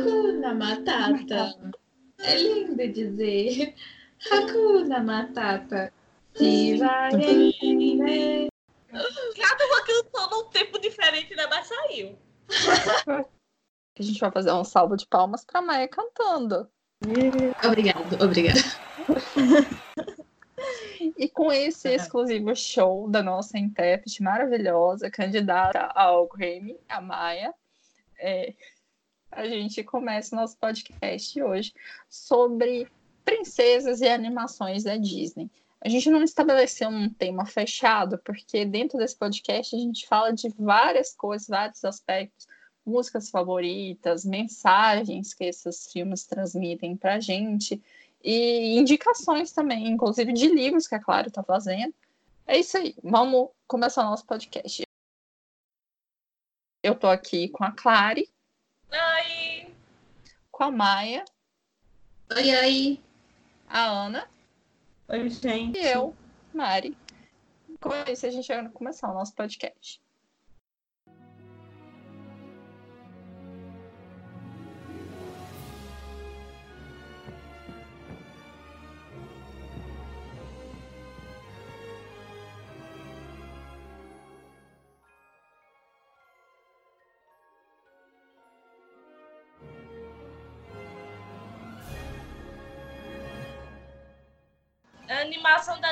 Hakuna Matata. É lindo dizer. Hakuna Matata. Devagarine. Cada uma cantou num tempo diferente, né? Mas saiu. A gente vai fazer um salvo de palmas pra Maia cantando. Obrigado, obrigada. E com esse exclusivo show da nossa intérprete maravilhosa, candidata ao Grammy, a Maia, é, a gente começa nosso podcast hoje sobre princesas e animações da Disney. A gente não estabeleceu um tema fechado, porque dentro desse podcast a gente fala de várias coisas, vários aspectos, músicas favoritas, mensagens que esses filmes transmitem para a gente, e indicações também, inclusive de livros que a Clara está fazendo. É isso aí, vamos começar o nosso podcast. Eu tô aqui com a Clary, Ai, com a Maia, Oi, oi. a Ana Oi, gente. e eu, Mari. Com isso, a gente vai começar o nosso podcast.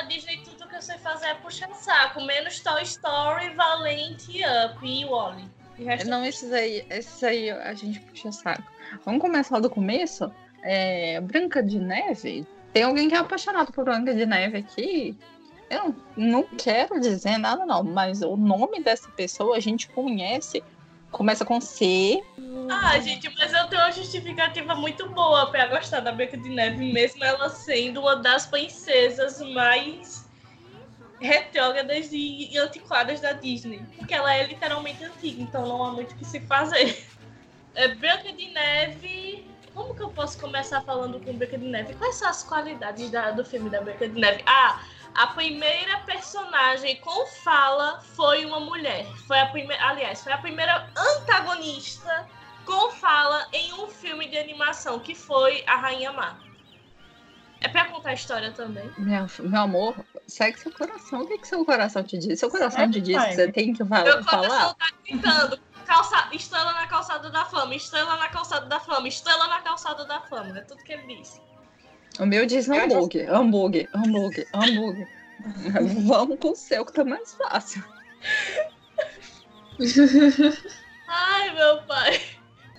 Disney, tudo que eu sei fazer é puxar saco. Menos Toy Story, Valente, Up e Wally. E Não, esses aí, esses aí a gente puxa saco. Vamos começar do começo? É, Branca de Neve. Tem alguém que é apaixonado por Branca de Neve aqui. Eu não quero dizer nada, não, mas o nome dessa pessoa a gente conhece. Começa com C. Ah, gente, mas eu tenho uma justificativa muito boa pra gostar da Branca de Neve, mesmo ela sendo uma das princesas mais retrógradas e antiquadas da Disney. Porque ela é literalmente antiga, então não há muito o que se fazer. É, Branca de Neve. Como que eu posso começar falando com Branca de Neve? Quais são as qualidades da- do filme da Branca de Neve? Ah, a primeira personagem com fala foi uma mulher. Foi a primeira, aliás, foi a primeira antagonista com fala em um filme de animação, que foi a Rainha Má. É pra contar a história também. Meu, meu amor, segue seu coração. O que, que seu coração te diz? Seu coração Segue, te diz pai. que você tem que fa- Meu falar? coração tá gritando. Calça... Estrela na calçada da fama, estrela na calçada da fama, estrela na calçada da fama. É tudo que ele diz. O meu diz já- hambúrguer, hambúrguer, hambúrguer, hambúrguer. Vamos com o seu, que tá mais fácil. Ai, meu pai.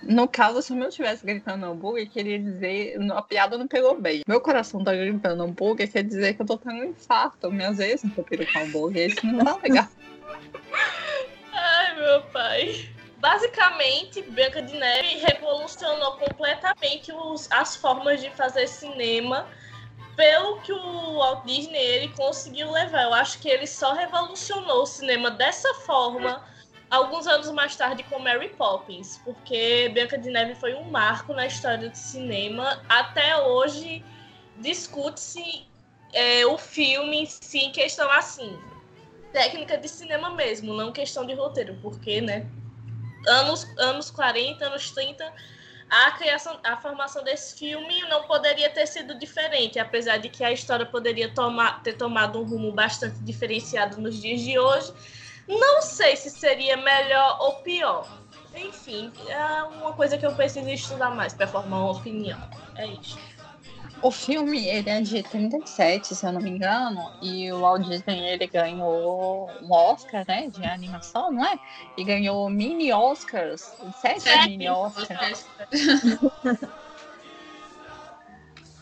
No caso, se o meu tivesse gritando hambúrguer, queria dizer. A piada não pegou bem. Meu coração tá gritando hambúrguer, quer dizer que eu tô tendo um infarto. Minhas vezes não tô com hambúrguer. Isso não tá legal. Ai, meu pai. Basicamente, Branca de Neve revolucionou completamente os- as formas de fazer cinema pelo que o Walt Disney ele conseguiu levar. Eu acho que ele só revolucionou o cinema dessa forma alguns anos mais tarde com Mary Poppins, porque Branca de Neve foi um marco na história do cinema. Até hoje discute-se é, o filme em si em questão assim, técnica de cinema mesmo, não questão de roteiro, porque, né? Anos, anos 40, anos 30, a criação, a formação desse filme não poderia ter sido diferente, apesar de que a história poderia tomar, ter tomado um rumo bastante diferenciado nos dias de hoje. Não sei se seria melhor ou pior. Enfim, é uma coisa que eu preciso estudar mais para formar uma opinião. É isso. O filme, ele é de 37, se eu não me engano, e o Walt Disney, ele ganhou um Oscar, né, de animação, não é? E ganhou mini Oscars, sete, Sete mini Oscars.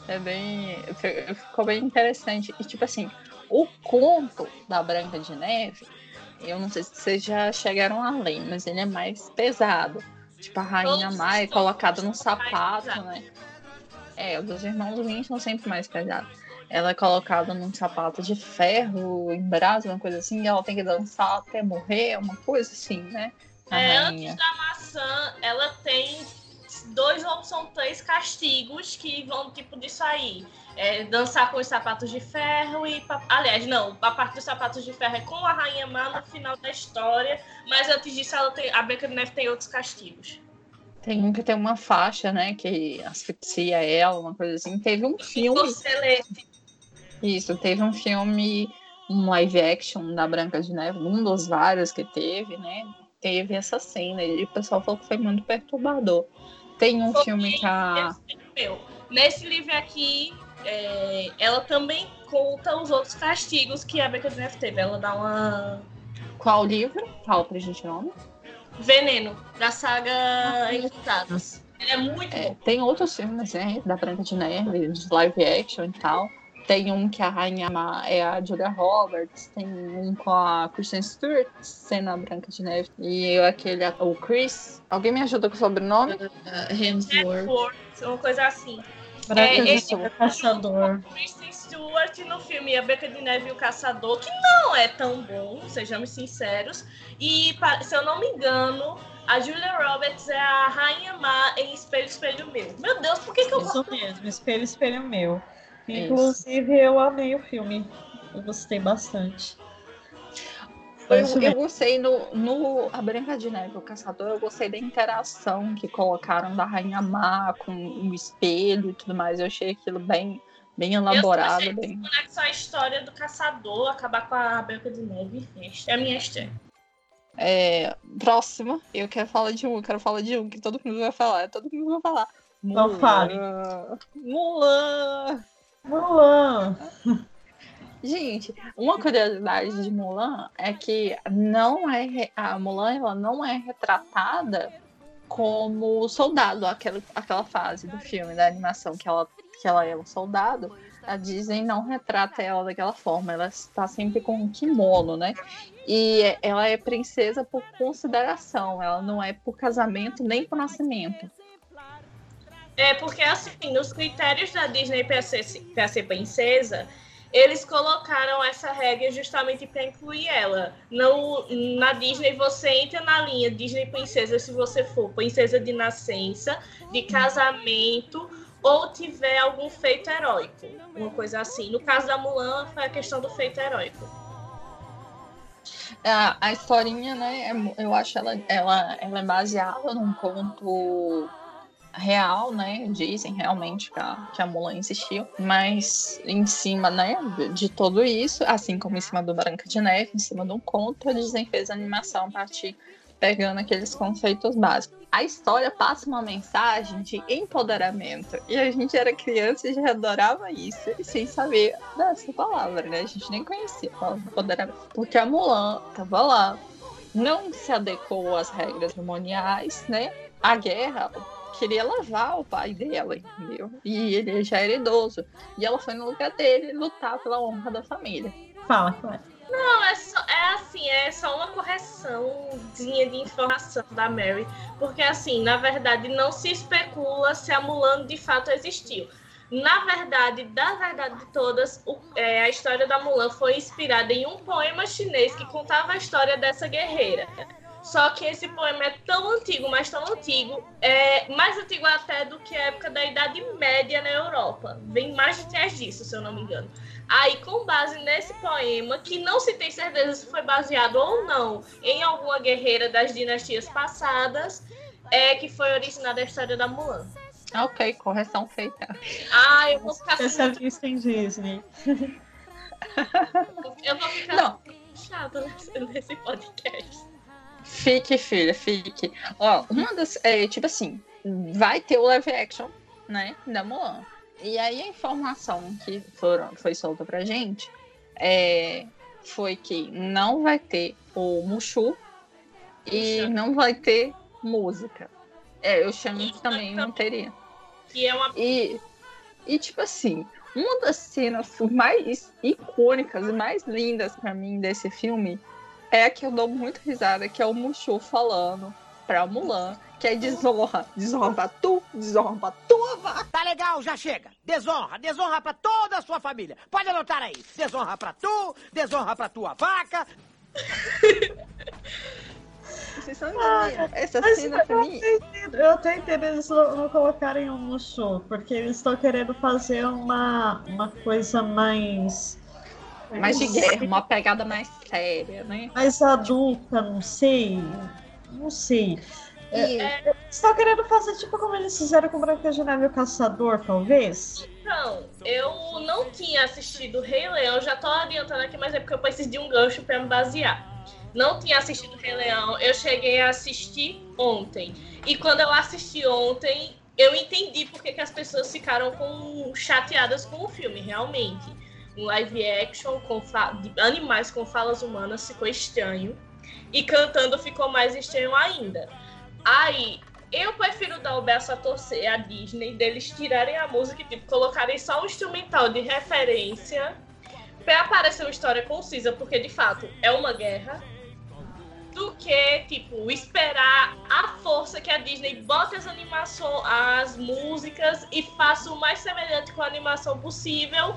É bem. fi- Ficou bem interessante. E, tipo assim, o conto da Branca de Neve, eu não sei se vocês já chegaram a ler, mas ele é mais pesado. Tipo, a Rainha Má é colocada num sapato, né? É, os dos irmãos Grimm são sempre mais pesados. Ela é colocada num sapato de ferro, em brasa, uma coisa assim, e ela tem que dançar até morrer, uma coisa assim, né? A É, rainha. antes da maçã, ela tem dois ou são três castigos que vão tipo disso aí. É, dançar com os sapatos de ferro e. Aliás, não, a parte dos sapatos de ferro é com a Rainha Má no final da história. Mas antes disso, ela tem, a Branca de Neve tem outros castigos. Tem um que tem uma faixa, né? Que asfixia ela, uma coisa assim. Teve um filme. Excelente. Isso, teve um filme, um live action da Branca de Neve, um dos vários que teve, né? Teve essa cena e o pessoal falou que foi muito perturbador. Tem um Foi filme que a. Nesse livro aqui, é, ela também conta os outros castigos que a de Neve teve. Ela dá uma Qual livro? Fala pra gente o nome. veneno da saga Encantados. Ele é muito É, tem outros filmes, né? Da Branca de Neve, de live action e tal. Tem um que a rainha má é a Julia Roberts, tem um com a Kristen Stewart sendo a Branca de Neve. E aquele, o Chris. Alguém me ajuda com o sobrenome? Uh, Hemsworth. Force, uma coisa assim. Branca É, de Neve, Caçador. Kristen Stewart no filme A Branca de Neve e o Caçador, que não é tão bom, sejamos sinceros. E, se eu não me engano, a Julia Roberts é a Rainha Má em Espelho, Espelho Meu. Meu Deus, por que, que eu Isso mesmo, espelho, espelho meu. Isso. Inclusive, eu amei o filme. Eu gostei bastante. Eu, eu gostei no, no A Branca de Neve, o Caçador, eu gostei da interação que colocaram da Rainha Má com o espelho e tudo mais. Eu achei aquilo bem, bem elaborado. achei Bem... conexo a história do caçador, acabar com a Branca de Neve. É a minha estreia. É, próxima, eu quero falar de um, eu quero falar de um que todo mundo vai falar, todo mundo vai falar. Então fale. Mulan! Mulan. Gente, uma curiosidade de Mulan é que não é a Mulan ela não é retratada como soldado aquela, aquela fase do filme da animação que ela que ela é um soldado. A Disney não retrata ela daquela forma. Ela está sempre com um kimono, né? E ela é princesa por consideração. Ela não é por casamento nem por nascimento. É porque, assim, nos critérios da Disney para ser, ser princesa, eles colocaram essa regra justamente para incluir ela. No, na Disney, você entra na linha Disney Princesa se você for princesa de nascença, de casamento ou tiver algum feito heróico. Uma coisa assim. No caso da Mulan, foi a questão do feito heróico. A, a historinha, né? é eu acho ela, ela, ela é baseada num conto real, né? Dizem realmente que a, que a Mulan existiu, mas em cima, né, de tudo isso, assim como em cima do Branca de Neve, em cima de um conto, a Disney fez a animação a partir pegando aqueles conceitos básicos. A história passa uma mensagem de empoderamento. E a gente era criança e já adorava isso, sem saber dessa palavra, né? A gente nem conhecia a palavra empoderamento. Porque a Mulan tava lá, não se adequou às regras cerimoniais, né? A guerra queria levar o pai dela, entendeu? E ele já era idoso. E ela foi no lugar dele lutar pela honra da família. Fala, Clara. Não, é, só, é assim, é só uma correçãozinha de informação da Mary. Porque, assim, na verdade, não se especula se a Mulan de fato existiu. Na verdade, da verdade de todas, o- é, a história da Mulan foi inspirada em um poema chinês que contava a história dessa guerreira. Só que esse poema é tão antigo, mas tão antigo, é mais antigo até do que a época da Idade Média na Europa. Vem mais de trás disso, se eu não me engano. Aí, com base nesse poema, que não se tem certeza se foi baseado ou não em alguma guerreira das dinastias passadas, é que foi originada a história da Mulan. Ok, correção feita. Ah, eu vou ficar, Especialista em Disney. eu vou ficar Não. chata nesse podcast. Fique, filha, fique. Ó, uma das. É, tipo assim, vai ter o live action, né? Da Mulan. E aí a informação que foram, foi solta pra gente é, foi que não vai ter o Mushu e não vai ter música. É, eu chamo que também não teria. Que é uma. E, e tipo assim, uma das cenas mais icônicas e mais lindas pra mim desse filme é a que eu dou muito risada, que é o Mushu falando pra Mulan, que é desonra, desonra pra tu, desonra pra tua vaca. Tá legal, já chega. Desonra, desonra pra toda a sua família. Pode anotar aí. Desonra pra tu, desonra pra tua vaca. Vocês estão entendendo? Essa cena pra mim. Eu até entendo eles não não colocarem um Mushu, porque eles estão querendo fazer uma, uma coisa mais. Mais de guerra, uma pegada mais séria, né? mais adulta, não sei. Não sei. É, Estão querendo fazer tipo como eles fizeram com Branca de Neve e o Caçador, talvez? Então, eu não tinha assistido Rei Leão, já tô adiantando aqui, mas é porque eu preciso de um gancho pra me basear. Não tinha assistido Rei Leão, eu cheguei a assistir ontem. E quando eu assisti ontem, eu entendi porque que as pessoas ficaram com, chateadas com o filme, realmente. Um live action com de animais com falas humanas ficou estranho. E cantando ficou mais estranho ainda. Aí, eu prefiro dar o braço a torcer a Disney, deles tirarem a música e tipo, colocarem só um instrumental de referência pra aparecer uma história concisa, porque de fato é uma guerra, do que, tipo, esperar a força que a Disney bote as animações, as músicas e faça o mais semelhante com a animação possível.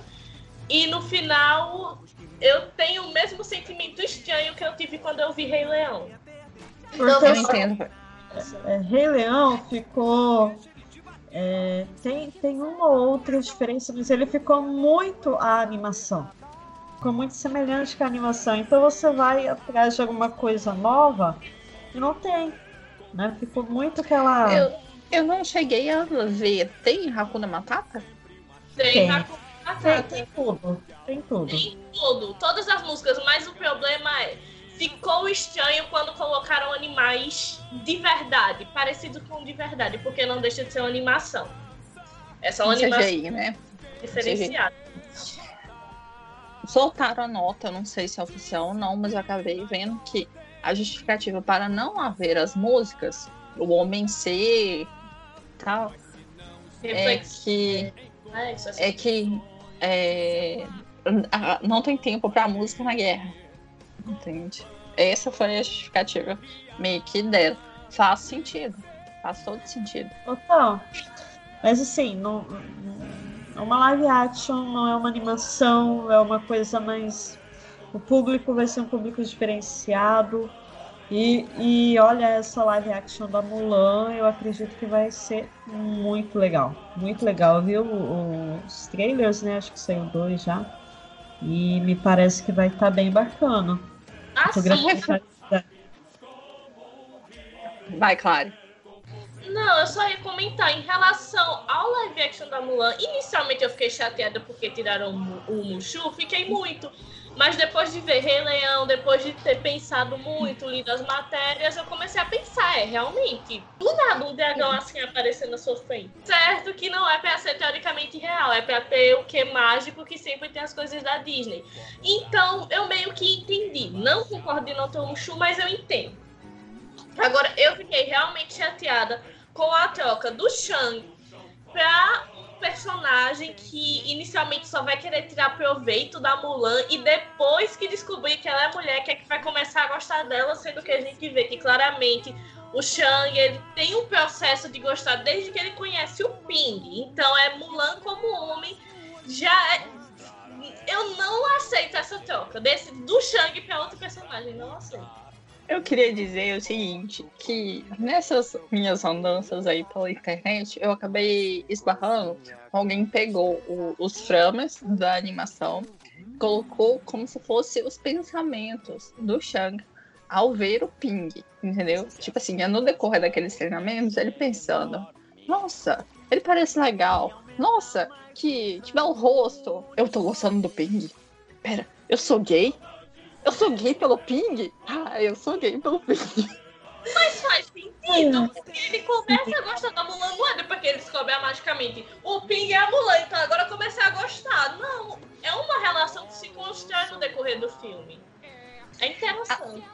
E no final eu tenho o mesmo sentimento estranho que eu tive quando eu vi Rei Leão. Então, eu entendo é, Rei Leão ficou. É, tem, tem uma ou outra diferença, mas ele ficou muito a animação. Ficou muito semelhante com a animação. Então você vai atrás de alguma coisa nova e não tem. Né? Ficou muito aquela. Eu, eu não cheguei a ver. Tem Hakuna Matata? Tem, tem. Hakuna Matata. Tem, tem tudo. Tem tudo. Tem tudo. Todas as músicas, mas o problema é ficou estranho quando colocaram animais de verdade, parecido com de verdade, porque não deixa de ser uma animação. É só uma animação CGI, né? diferenciada. Soltaram a nota, não sei se é oficial ou não, mas eu acabei vendo que a justificativa para não haver as músicas, o homem ser tal, é que é, é que é, não tem tempo para música na guerra. Entende? Essa foi a justificativa meio que dela. Faz sentido. Faz todo sentido. Total. Mas assim, não, uma live action não é uma animação, é uma coisa mais. O público vai ser um público diferenciado. E, e olha essa live action da Mulan, eu acredito que vai ser muito legal. Muito legal, viu? Os trailers, né? Acho que saiu dois já. E me parece que vai estar tá bem bacana. Ah, sim. Vai, claro. Não, eu só ia comentar em relação ao live action da Mulan. Inicialmente eu fiquei chateada porque tiraram o Mushu, fiquei muito. Mas depois de ver Rei Leão, depois de ter pensado muito, lido as matérias, eu comecei a pensar, é realmente, do nada um dragão assim aparecer na sua frente. Certo que não é pra ser teoricamente real, é pra ter o que mágico que sempre tem as coisas da Disney. Então, eu meio que entendi. Não concordo em não ter um mas eu entendo. Agora, eu fiquei realmente chateada com a troca do Shang pra personagem que inicialmente só vai querer tirar proveito da Mulan e depois que descobrir que ela é mulher, que é que vai começar a gostar dela, sendo que a gente vê que claramente o Shang ele tem um processo de gostar desde que ele conhece o Ping. Então é Mulan como homem já é... eu não aceito essa troca desse do Shang para outro personagem, não aceito. Eu queria dizer o seguinte, que nessas minhas andanças aí pela internet, eu acabei esbarrando, alguém pegou o, os frames da animação, colocou como se fosse os pensamentos do Shang ao ver o Ping, entendeu? Tipo assim, no decorrer daqueles treinamentos, ele pensando, nossa, ele parece legal, nossa, que, que belo rosto, eu tô gostando do Ping. Pera, eu sou gay? Eu sou gay pelo ping? Ah, eu sou gay pelo ping. Mas faz sentido, porque ele começa a gostar da Mulan, não é depois que ele descobre magicamente. O Ping é a Mulan, então agora comecei a gostar. Não, é uma relação que se constrói no decorrer do filme. É interessante.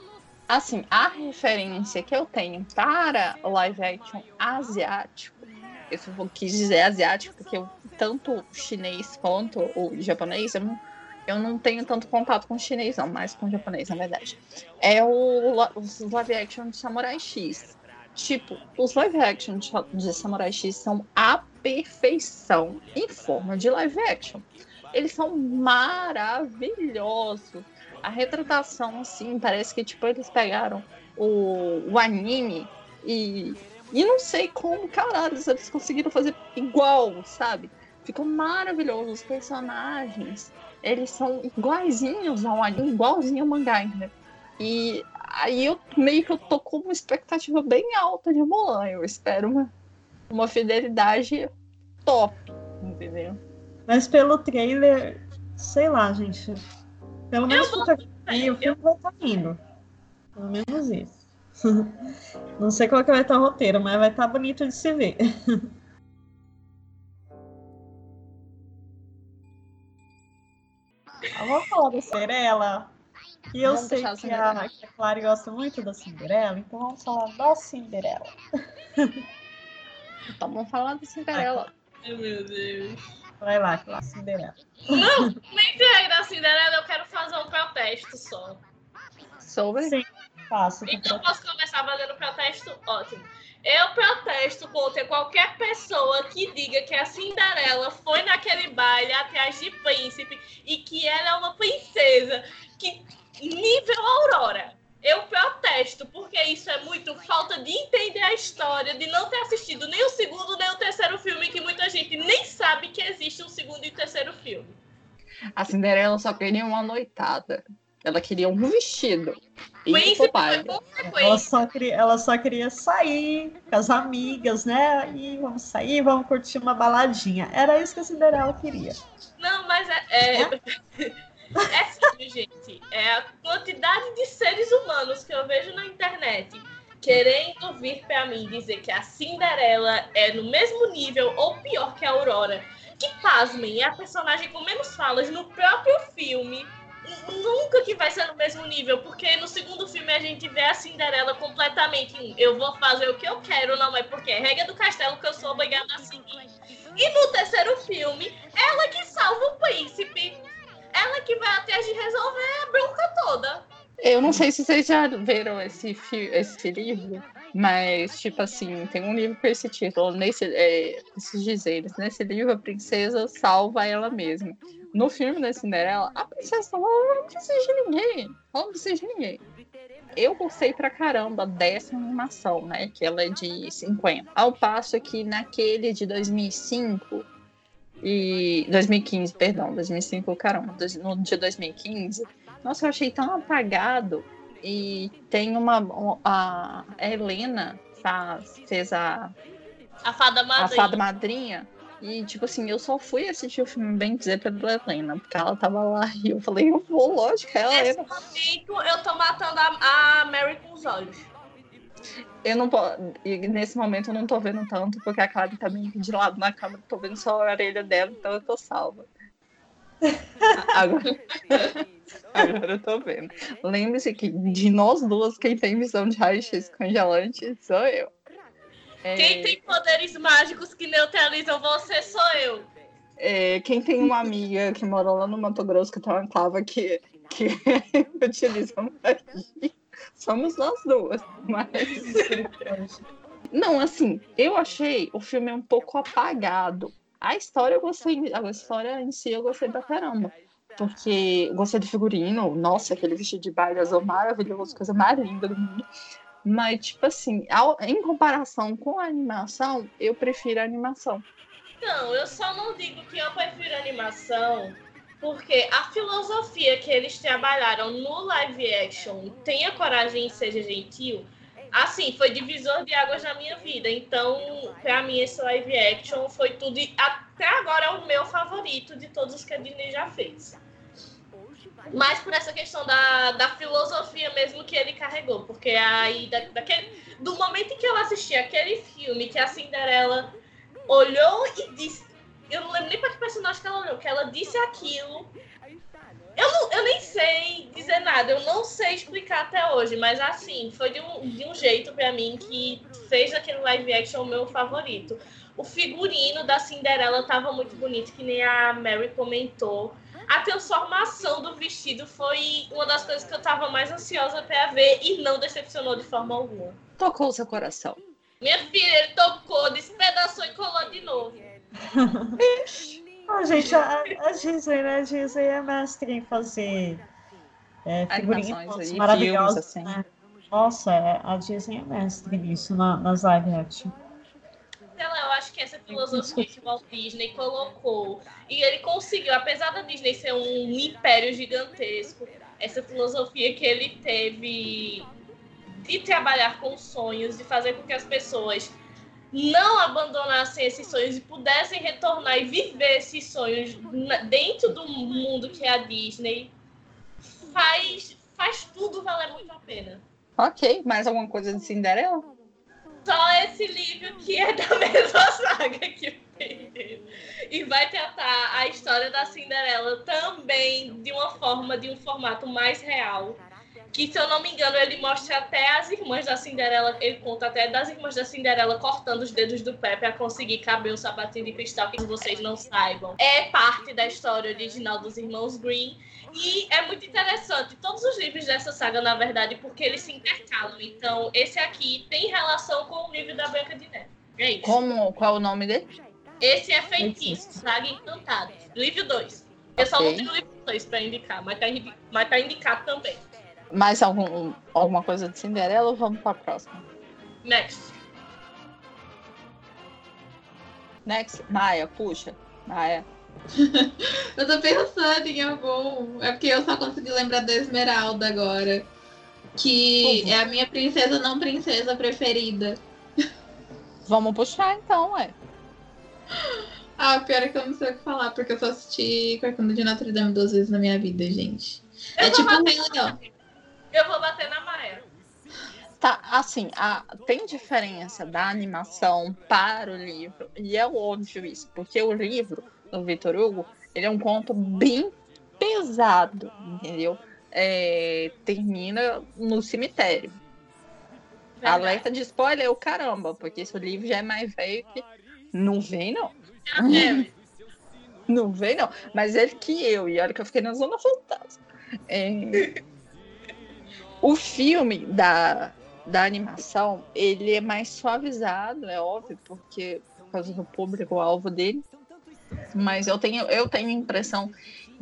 Assim, a referência que eu tenho para o live action asiático, eu quis dizer asiático, porque eu, tanto o chinês quanto o japonês, eu não eu não tenho tanto contato com chinês, não, mais com japonês, na verdade. É o, os live action de Samurai X. Tipo, os live action de, de Samurai X são a perfeição em forma de live action. Eles são maravilhosos. A retratação, assim, parece que tipo, eles pegaram o, o anime e. E não sei como, caralho, eles conseguiram fazer igual, sabe? Ficou maravilhoso. Os personagens eles são iguaizinhos ao anime, igualzinho ao mangá, entendeu? E aí eu meio que eu tô com uma expectativa bem alta de Mulan. Eu espero uma, uma fidelidade top, entendeu? Mas pelo trailer, sei lá, gente. Pelo menos vou- fotografia, o filme vai estar indo. Pelo menos isso. Não sei qual que vai estar o roteiro, mas vai estar bonito de se ver. Ah, Vamos falar da Cinderela. E eu Vamos sei que Cinderela. a, que a Clary gosta muito da Cinderela, então vamos falar da Cinderela. Então vamos falar da Cinderela. Ai, meu Deus. Vai lá, Clary, Cinderela. Entre aí da Cinderela, eu quero fazer um protesto só. Sobre. Sim, faço. Então posso começar fazendo protesto? Ótimo. Eu protesto contra qualquer pessoa que diga que a Cinderela foi naquele baile atrás de príncipe e que ela é uma princesa que nível Aurora. Eu protesto, porque isso é muito falta de entender a história, de não ter assistido nem o segundo nem o terceiro filme, que muita gente nem sabe que existe um segundo e terceiro filme. A Cinderela só queria uma noitada. Ela queria um vestido. E foi. Ela consequência. só, queria, ela só queria sair com as amigas, né? E vamos sair, vamos curtir uma baladinha. Era isso que a Cinderela queria. Não, mas é. É, é sério, gente. É a quantidade de seres humanos que eu vejo na internet querendo vir pra mim dizer que a Cinderela é no mesmo nível ou pior que a Aurora. Que, pasmem, é a personagem com menos falas no próprio filme. Nunca que vai ser no mesmo nível, porque no segundo filme a gente vê a Cinderela completamente eu vou fazer o que eu quero, não é porque é regra do castelo que eu sou obrigada a seguir. E no terceiro filme, ela que salva o príncipe. Ela que vai atrás de resolver a bronca toda. Eu não sei se vocês já viram esse, esse livro, mas, tipo assim, tem um livro com esse título, nesse, é, esses dizeres. Nesse livro, a princesa salva ela mesma. No filme da Cinderela, a princesa não precisa de ninguém. Ela não precisa de ninguém. Eu gostei pra caramba dessa animação, né? Que ela é de 50. Ao passo que naquele de 2005 e 2015, perdão, 2005, caramba, no de 2015, nossa, eu achei tão apagado. E tem uma. um- A Helena faz, fez a, A fada a madrinha. fada madrinha. E, tipo assim, eu só fui assistir o filme bem dizer pela Helena, porque ela tava lá e eu falei, eu vou, lógico, é a Nesse momento, eu tô matando a, a Mary com os olhos. Eu não po- e nesse momento eu não tô vendo tanto, porque a Clara tá meio de lado na câmera, tô vendo só a orelha dela, então eu tô salva. Agora, agora eu tô vendo. Lembre-se que de nós duas, quem tem visão de raio-x congelante sou eu. É, Quem tem poderes mágicos que neutralizam você sou eu. é, quem tem uma amiga que mora lá no Mato Grosso, que tem uma clava que, que utiliza magia, somos nós duas. Mas Não, assim, eu achei o filme um pouco apagado. A história eu gostei, a história em si eu gostei pra caramba. Porque gostei do figurino, nossa, aquele vestido de baile azul maravilhoso, coisa mais linda do mundo. Mas, tipo assim, ao- em comparação com a animação, eu prefiro a animação. Não, eu só não digo que eu prefiro animação, porque a filosofia que eles trabalharam no live action, tenha coragem e seja gentil, assim, foi divisor de águas na minha vida. Então, pra mim, esse live action foi tudo. Até agora é o meu favorito de todos os que a Disney já fez. Mas por essa questão da, da filosofia mesmo que ele carregou. Porque aí, da, daquele, do momento em que eu assisti aquele filme que a Cinderela olhou e disse. Eu não lembro nem para que personagem que ela olhou, que ela disse aquilo. Eu, não, eu nem sei dizer nada, eu não sei explicar até hoje, mas assim, foi de um, de um jeito pra mim que fez aquele live action o meu favorito. O figurino da Cinderela tava muito bonito, que nem a Mary comentou. A transformação do vestido foi uma das coisas que eu tava mais ansiosa pra ver e não decepcionou de forma alguma. Tocou o seu coração. Minha filha, ele tocou, despedaçou e colou de novo. Ah, gente, a, a Disney, né? A Disney é mestre em fazer é, maravilhosos. filmes, assim. né? Nossa, é, a Disney é mestre nisso na- nas live action. Sei lá, eu acho que essa filosofia que Walt Disney colocou, e ele conseguiu, apesar da Disney ser um império gigantesco, essa filosofia que ele teve de trabalhar com sonhos, de fazer com que as pessoas não abandonassem esses sonhos e pudessem retornar e viver esses sonhos dentro do mundo que é a Disney, faz, faz tudo valer muito a pena. Ok, mais alguma coisa de Cinderela? Só esse livro que é da mesma saga que o. E vai tratar a história da Cinderela também de uma forma, de um formato mais real que se eu não me engano ele mostra até as irmãs da Cinderela, ele conta até das irmãs da Cinderela cortando os dedos do pé para conseguir caber o sapatinho de cristal que vocês não saibam. É parte da história original dos irmãos Green e é muito interessante todos os livros dessa saga na verdade porque eles se intercalam. Então esse aqui tem relação com o livro da Branca de Neve. É isso. Como, qual é o nome dele? Esse é Feitiço, Saga Encantada, livro 2. Eu só não tenho o livro 2 para indicar, mas tá, mas tá indicado também. Mais algum, alguma coisa de Cinderela ou vamos para a próxima? Next. Next. Maia, puxa. Maia. eu tô pensando em algum. É porque eu só consegui lembrar da Esmeralda agora. Que uhum. é a minha princesa não princesa preferida. Vamos puxar então, ué. Ah, o pior é que eu não sei o que falar, porque eu só assisti Corcunda de Notre Dame duas vezes na minha vida, gente. Eu é tipo um Rei Leão. Eu vou bater na Maia. Tá, assim, a, tem diferença da animação para o livro, e é óbvio isso, porque o livro do Vitor Hugo, ele é um conto bem pesado, entendeu? É, termina no cemitério. Verdade. Alerta de spoiler é o caramba, porque esse livro já é mais velho que. Não vem, não. É. não vem, não. Mas ele que eu, e olha que eu fiquei na Zona Fantasma. É... O filme da, da animação, ele é mais suavizado, é óbvio, porque por causa do público-alvo dele. Mas eu tenho, eu tenho a impressão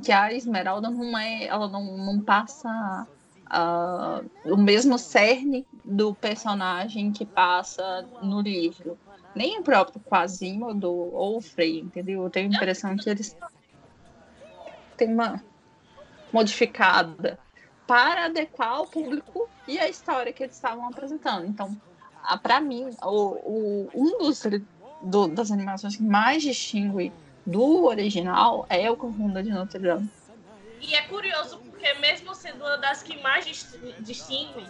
que a Esmeralda não é, ela não, não passa uh, o mesmo cerne do personagem que passa no livro. Nem o próprio Quasimodo ou o Frei, entendeu? Eu tenho a impressão que eles têm uma modificada para adequar o público e a história que eles estavam apresentando. Então, para mim, o, o, um dos do, das animações que mais distingue do original é o Corcunda de Notre Dame. E é curioso porque mesmo sendo uma das que mais distingue,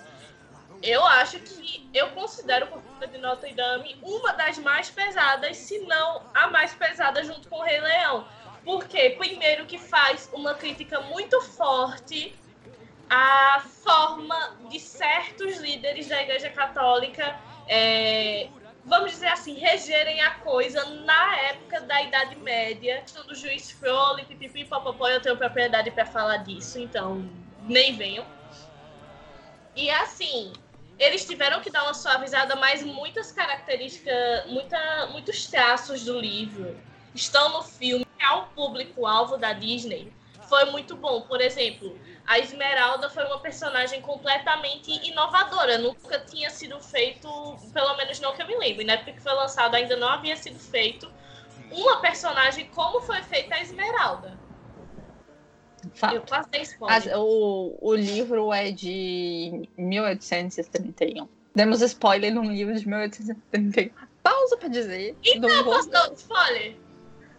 eu acho que eu considero o Corcunda de Notre Dame uma das mais pesadas, se não a mais pesada junto com o Rei Leão. Porque primeiro que faz uma crítica muito forte a forma de certos líderes da Igreja Católica, é, vamos dizer assim, regerem a coisa na época da Idade Média. Do juiz Frollo, pipipi, popopó, eu tenho propriedade para falar disso, então nem venham. E assim, eles tiveram que dar uma suavizada, mas muitas características, muita, muitos traços do livro estão no filme, é o público-alvo da Disney foi muito bom. Por exemplo, a Esmeralda foi uma personagem completamente inovadora. Nunca tinha sido feito, pelo menos não que eu me lembre, né? Porque foi lançado ainda não havia sido feito uma personagem como foi feita a Esmeralda. Fato. Eu passei spoiler. o, o livro é de 1831. Demos spoiler num livro de 1831. Pausa pra dizer. Então, posso dar outro spoiler?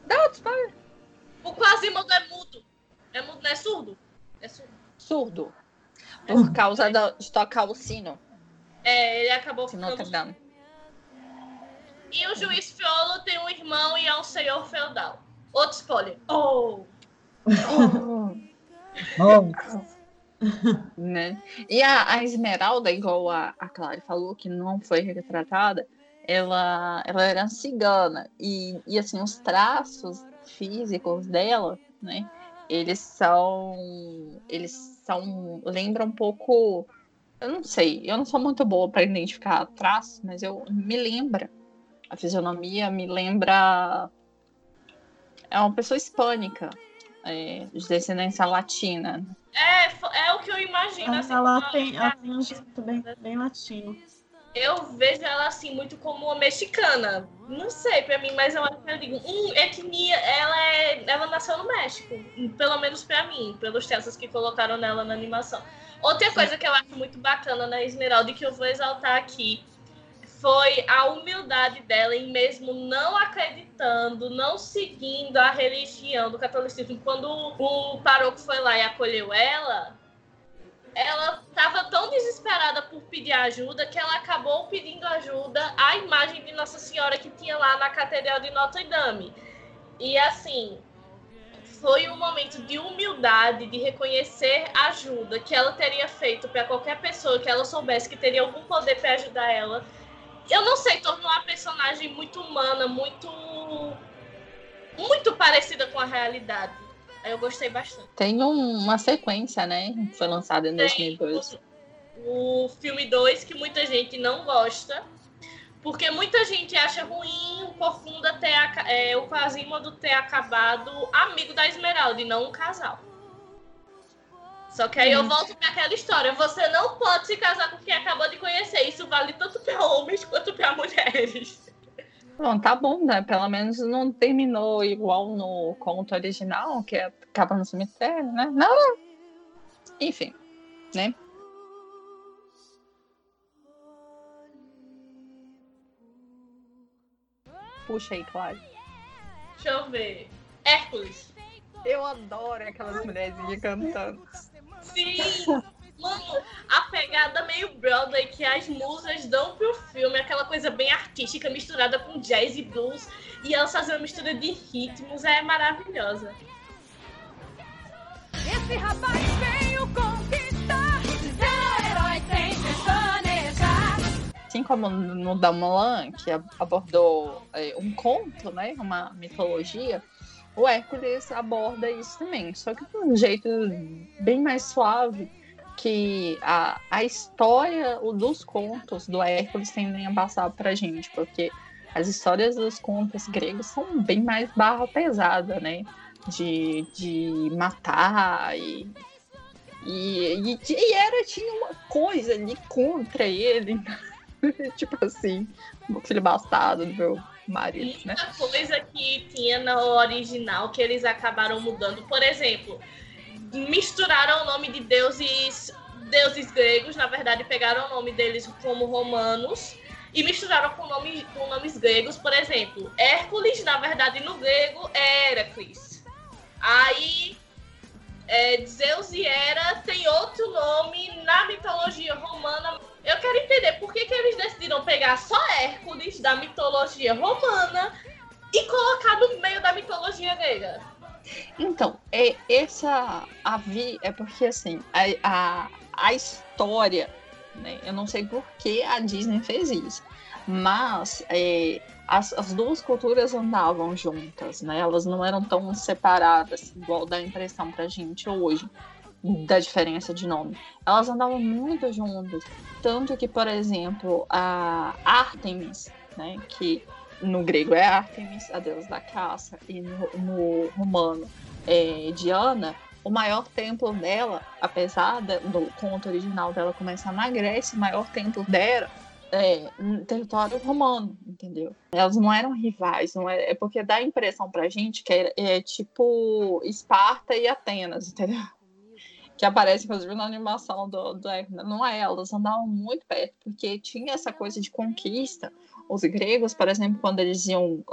Dá outro spoiler. O Quasimodo é mudo. É é surdo? É surdo. Surdo. É Por causa de tocar o sino. É, ele acabou ficando. Notre Dame. E o juiz Fiolo tem um irmão e é um senhor feudal. Outro spoiler. Oh! Oh! oh. né? E a, a, Esmeralda, igual a, a Clara falou, que não foi retratada, ela, ela era cigana. E, e assim, os traços físicos dela, né? Eles são. Eles são. lembram um pouco. Eu não sei, eu não sou muito boa para identificar traços, mas eu me lembra. A fisionomia me lembra. É uma pessoa hispânica, é, de descendência latina. É, é o que eu imagino. Assim, ela, tem, ela tem um jeito bem, bem latino. Eu vejo ela assim muito como uma mexicana. Não sei pra mim, mas eu acho que eu digo, hum, etnia, ela é, ela nasceu no México, pelo menos pra mim, pelos testes que colocaram nela na animação. Outra coisa que eu acho muito bacana na Esmeralda e que eu vou exaltar aqui foi a humildade dela em mesmo não acreditando, não seguindo a religião do catolicismo. Quando o paroco foi lá e acolheu ela, ela estava tão desesperada por pedir ajuda que ela acabou pedindo ajuda à imagem de Nossa Senhora que tinha lá na Catedral de Notre Dame. E assim, foi um momento de humildade, de reconhecer ajuda que ela teria feito para qualquer pessoa que ela soubesse que teria algum poder para ajudar ela. Eu não sei, tornou a personagem muito humana, muito muito parecida com a realidade. Eu gostei bastante. Tem um, uma sequência, né? Que foi lançada em 2002. O, o filme 2, que muita gente não gosta. Porque muita gente acha ruim o Corcunda ter é, o Quasimodo ter acabado amigo da Esmeralda e não um casal. Só que aí eu volto para aquela história. Você não pode se casar com quem acabou de conhecer. Isso vale tanto para homens quanto para mulheres. Bom, tá bom, né? Pelo menos não terminou igual no conto original, que acaba no cemitério, né? Não! Enfim, né? Puxa aí, Cláudio. Deixa eu ver. Hércules. Eu adoro aquelas mulheres cantando. Sim! Mano, a pegada meio Broadway que as musas dão pro filme, aquela coisa bem artística, misturada com jazz e blues, e elas fazem uma mistura de ritmos, é maravilhosa. Esse rapaz veio conquistar, seu herói que Assim como no Damolan, que abordou é, um conto, né, uma mitologia, o Hércules aborda isso também, só que de um jeito bem mais suave que a, a história dos contos do Hércules tendem a passar pra gente, porque as histórias dos contos gregos são bem mais barra pesada, né? De, de matar e, e, e, e era, tinha uma coisa ali contra ele, tipo assim, o filho bastardo do meu marido, né? Muita coisa que tinha no original que eles acabaram mudando. Por exemplo, misturaram o nome de deuses deuses gregos, na verdade pegaram o nome deles como romanos e misturaram com, nome, com nomes gregos, por exemplo, Hércules, na verdade no grego é Heracles. Aí é, Zeus e Hera tem outro nome na mitologia romana. Eu quero entender por que, que eles decidiram pegar só Hércules da mitologia romana e colocar no meio da mitologia grega. Então, é essa a vi é porque assim a, a, a história, né? Eu não sei por que a Disney fez isso, mas é, as, as, duas culturas andavam juntas, né? Elas não eram tão separadas, igual dá a impressão pra gente hoje da diferença de nome. Elas andavam muito juntas, tanto que, por exemplo, a Artemis, né, que no grego é Artemis, a deusa da caça, e no, no romano é Diana, o maior templo dela, apesar do conto original dela começar na Grécia, o maior templo dela é no território romano, entendeu? Elas não eram rivais, não é, é porque dá a impressão pra gente que é, é tipo Esparta e Atenas, entendeu? Que aparece, inclusive, na animação do, do Não é, elas andavam muito perto, porque tinha essa coisa de conquista os gregos, por exemplo, quando eles iam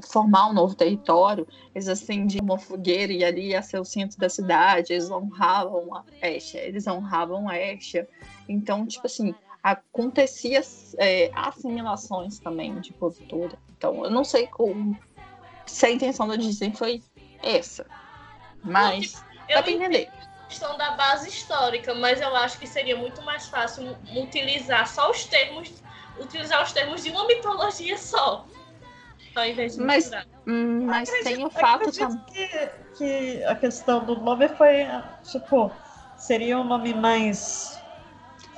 formar um novo território, eles acendiam uma fogueira e ali ia ser o centro da cidade, eles honravam a Estia, eles honravam a Estia. Então, tipo assim, acontecia é, assimilações também de cultura. Então, eu não sei como, se a intenção da Disney foi essa, mas eu dá pra entender. questão da base histórica, mas eu acho que seria muito mais fácil utilizar só os termos utilizar os termos de uma mitologia só. Ao invés de mas, hum, mas acredito, tem o fato que, que a questão do nome foi, tipo, seria um nome mais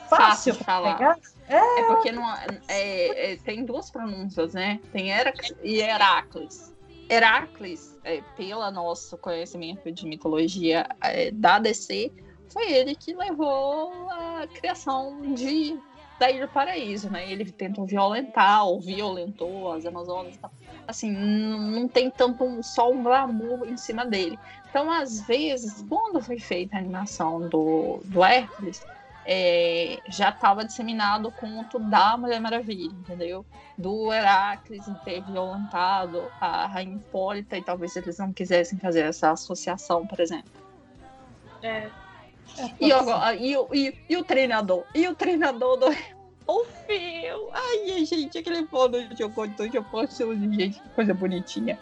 fácil, fácil de falar. Pegar? É, é porque não, é, é, tem duas pronúncias, né? Tem Heracles e Heracles. Heracles, é, pelo nosso conhecimento de mitologia é, da DC, foi ele que levou a criação de da Ilha do Paraíso, né? Ele tentou violentar ou violentou as Amazonas e tal. Assim, não tem tanto um, só um glamour em cima dele. Então, às vezes, quando foi feita a animação do, do Hércules, é, já estava disseminado o conto da Mulher Maravilha, entendeu? Do Heracles ter violentado a Rainha Hipólita e talvez eles não quisessem fazer essa associação, por exemplo. É. E, agora, e, e, e, o treinador? E o treinador do. O Phil! Ai, gente, aquele foda jogou do Japão, gente, que coisa bonitinha.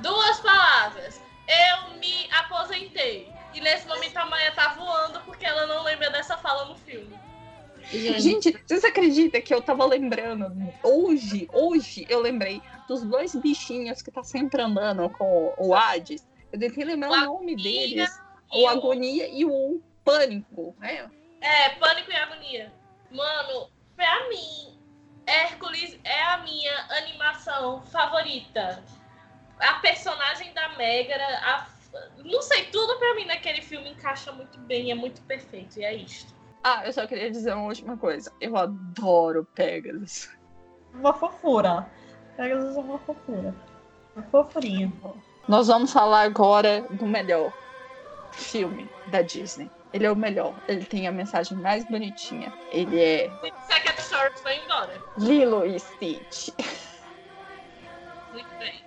Duas palavras. Eu me aposentei. E nesse momento a Maia tá voando porque ela não lembra dessa fala no filme. Gente, vocês acreditam que eu tava lembrando? Hoje, hoje eu lembrei dos dois bichinhos que tá sempre andando com o Hades. Eu tentei lembrar o, o nome deles. O Agonia e o Pânico. É, é Pânico e Agonia. Mano, pra mim, Hércules é a minha animação favorita. A personagem da Megara, a não sei, tudo pra mim naquele filme encaixa muito bem, é muito perfeito, e é isto. Ah, eu só queria dizer uma última coisa. Eu adoro Pegasus. Uma fofura. Pegasus é uma fofura. Uma fofurinha. Nós vamos falar agora do melhor filme da Disney. Ele é o melhor. Ele tem a mensagem mais bonitinha. Ele é. Second Story foi embora. Lilo e Stitch. Muito bem.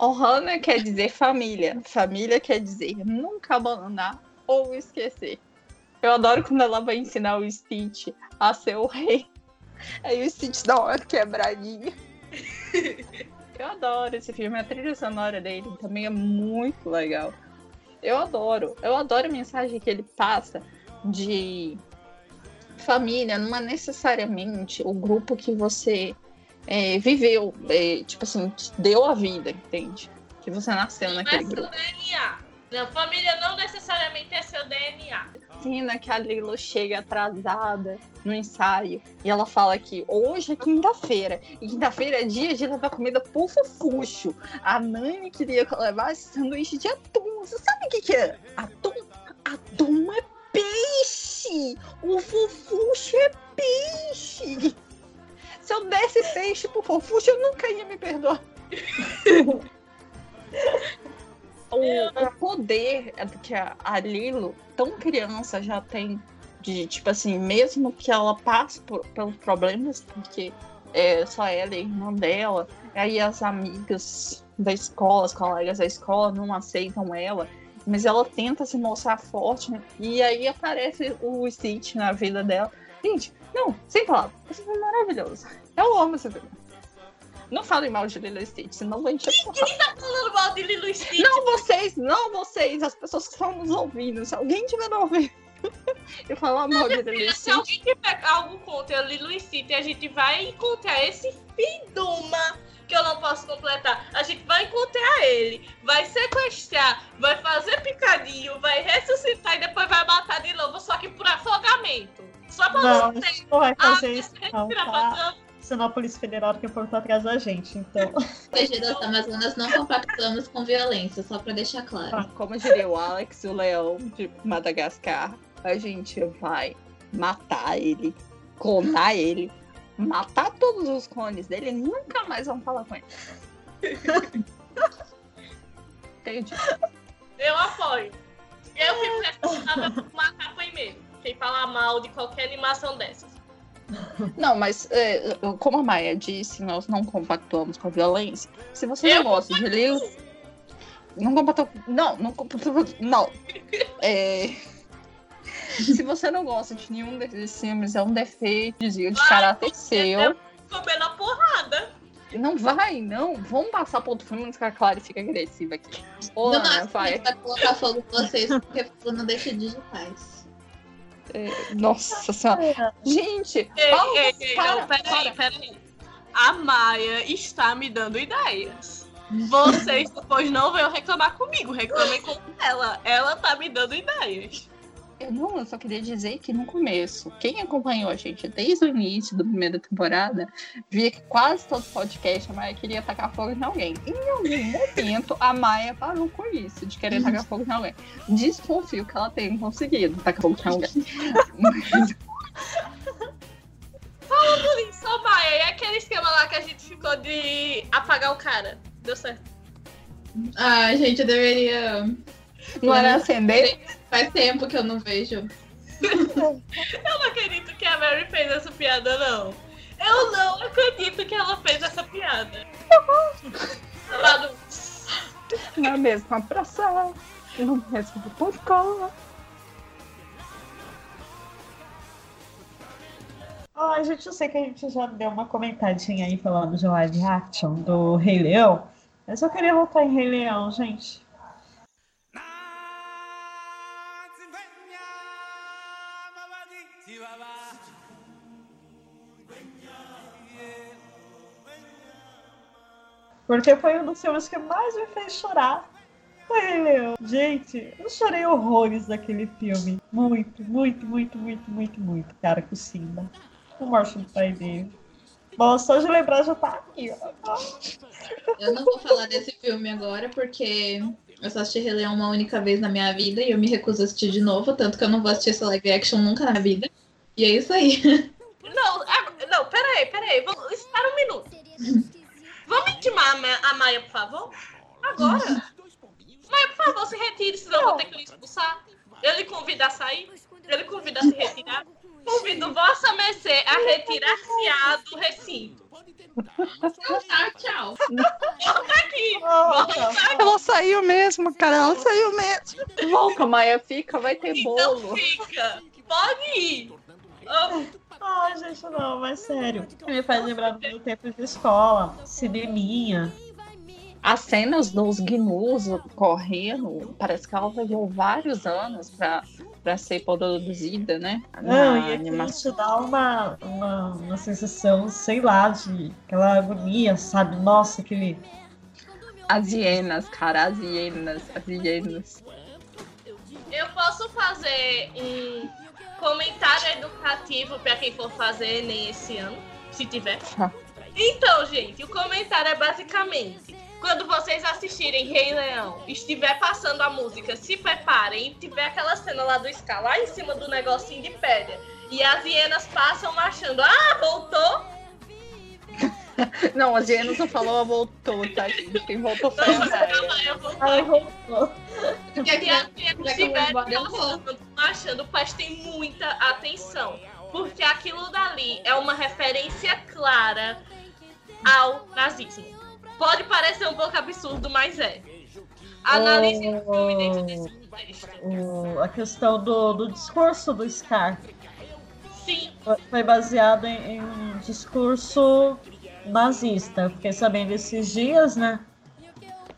Ohana quer dizer família. Família quer dizer nunca abandonar ou esquecer. Eu adoro quando ela vai ensinar o Stitch a ser o rei. Aí o Stitch dá uma quebradinha. Eu adoro esse filme. A trilha sonora dele também é muito legal. Eu adoro. Eu adoro a mensagem que ele passa de família. Não é necessariamente o grupo que você é, viveu, é, tipo assim, deu a vida, entende? Que você nasceu não naquele é grupo. DNA. Não, família não necessariamente é seu DNA. Cena que a Lilo chega atrasada no ensaio e ela fala que hoje é quinta-feira e quinta-feira é dia de levar comida pro fofuxo. A Nani queria levar esse sanduíche de atum. Você sabe o que, que é? Atum? Atum é peixe! O fofuxo é peixe! Se eu desse peixe pro Fofuxo, eu nunca ia me perdoar. o, o, poder que a, a Lilo, tão criança, já tem de, tipo assim, mesmo que ela passe por, pelos problemas, porque é só ela e a irmã dela, aí as amigas da escola, os colegas da escola não aceitam ela, mas ela tenta se mostrar forte, né? e aí aparece o Stitch na vida dela. Gente, não, sem palavras. Esse filme é maravilhoso. Eu amo esse filme. Não falem mal de Lilo Stitch, senão vou encher Quem tá falando mal de Lilo Stitch? Não vocês, não vocês, as pessoas que estão nos ouvindo. Se alguém tiver ouvindo eu falar mal de Lilo Stitch. Se alguém tiver algo contra Lilo Stitch, a gente vai encontrar esse fiduma que eu não posso completar. A gente vai encontrar ele, vai sequestrar, vai fazer picadinho, vai ressuscitar e depois vai matar de novo, só que por afogamento. Só pra não, você ter. Não vai fazer isso, não, tá? Senão a Polícia Federal tem por atrás da gente, então. PG das Amazonas não compactamos com violência, só pra deixar claro. Ah, como diria o Alex, o leão de Madagascar, a gente vai matar ele, clonar ele, matar todos os clones dele e nunca mais vão falar com ele. Entendi. Eu apoio. Eu fico responsável por matar primeiro quem falar mal de qualquer animação dessas. Não, mas é, como a Maia disse, nós não compactuamos com a violência. Se você não gosta de livros. Não compactua. Não, não compactua. Não. É... Se você não gosta de nenhum desses filmes, é um defeito de caráter seu. Comer na porrada. Não vai, não. Vamos passar para outro filme antes que a Clara fica agressiva aqui. Ô, não, Ana, vai. vai colocar fogo em vocês porque não deixa digitais. É, nossa senhora. Gente, Paulo, ei, ei, para, não, peraí, peraí. A Maia está me dando ideias. Vocês depois não venham reclamar comigo, reclamem com ela. Ela tá me dando ideias. Eu não, eu só queria dizer que no começo, quem acompanhou a gente desde o início da primeira temporada, via que quase todo podcast a Maia queria tacar fogo em alguém. Em algum momento, a Maia parou com isso, de querer tacar fogo em alguém. Desconfio que ela tenha conseguido tacar fogo em alguém. aquele esquema lá que a gente ficou de apagar o cara? Deu certo. Ah, gente, eu deveria. Não era acender? Faz tempo que eu não vejo. Eu não acredito que a Mary fez essa piada, não. Eu não acredito que ela fez essa piada. Lá do... Na mesma praça, no mesmo ponto. Ai, gente, eu sei que a gente já deu uma comentadinha aí falando de live action do Rei Leão, mas eu queria voltar em Rei Leão, gente. Porque foi um dos filmes que mais me fez chorar. Foi Rei Leão. Gente, eu chorei horrores daquele filme. Muito, muito, muito, muito, muito, muito, cara, com o Simba. O morte do pai dele. Nossa, só de lembrar já tá aqui, ó. Eu não vou falar desse filme agora, porque eu só assisti Rei Leão uma única vez na minha vida e eu me recuso a assistir de novo, tanto que eu não vou assistir esse live action nunca na vida. E é isso aí. Não, ah, não, peraí, peraí. Vamos, espera um minuto. Vamos intimar a Ma- a Maia, por favor? Agora. Maia, por favor, se retire, senão eu vou ter que lhe expulsar. Eu lhe convido a sair. Eu lhe convido a se retirar. Convido Vossa Mercê a retirar-se-á do recinto. Então tá, tchau. Volta aqui. Nossa, Ela saiu mesmo, cara. Ela saiu mesmo. Volta, Maia, fica, vai ter Então bolo. fica. Pode ir. Oh, Ai, gente, não, mas sério. Me faz lembrar do meu tempo de escola, cineminha. As cenas dos gnus correndo, parece que ela levou vários anos pra, pra ser produzida, né? Não, Na e aquilo animação. te dá uma, uma, uma sensação, sei lá, de aquela agonia, sabe? Nossa, aquele. As hienas, cara, as hienas, as hienas. eu posso fazer um comentário educativo para quem for fazer Enem esse ano, se tiver. Tá. Então, gente, o comentário é basicamente: quando vocês assistirem Rei Leão, estiver passando a música, se preparem e tiver aquela cena lá do Scar, lá em cima do negocinho de pedra, e as hienas passam marchando, ah, voltou? Não, as hienas não falou, ela voltou, tá, gente? Quem voltou foi a Não, Maia. eu vou Ai, voltou. Porque E aqui eu vou. passando, marchando, prestem muita atenção. Porque aquilo dali é uma referência clara ao nazismo. Pode parecer um pouco absurdo, mas é. Analise o filme dentro desse contexto. O, a questão do, do discurso do Scar Sim, foi- foi baseado em, em um discurso nazista. Eu fiquei sabendo esses dias, né?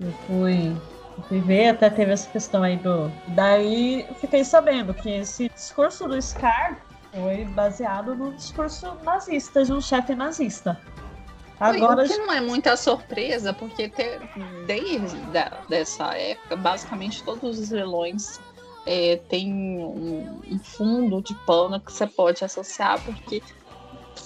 Eu fui, fui ver, até teve essa questão aí do. Daí eu fiquei sabendo que esse discurso do Scar foi baseado no discurso nazista, de um chefe nazista. Agora, o que não é muita surpresa, porque te- desde da, dessa época, basicamente todos os vilões é, têm um, um fundo de pano que você pode associar, porque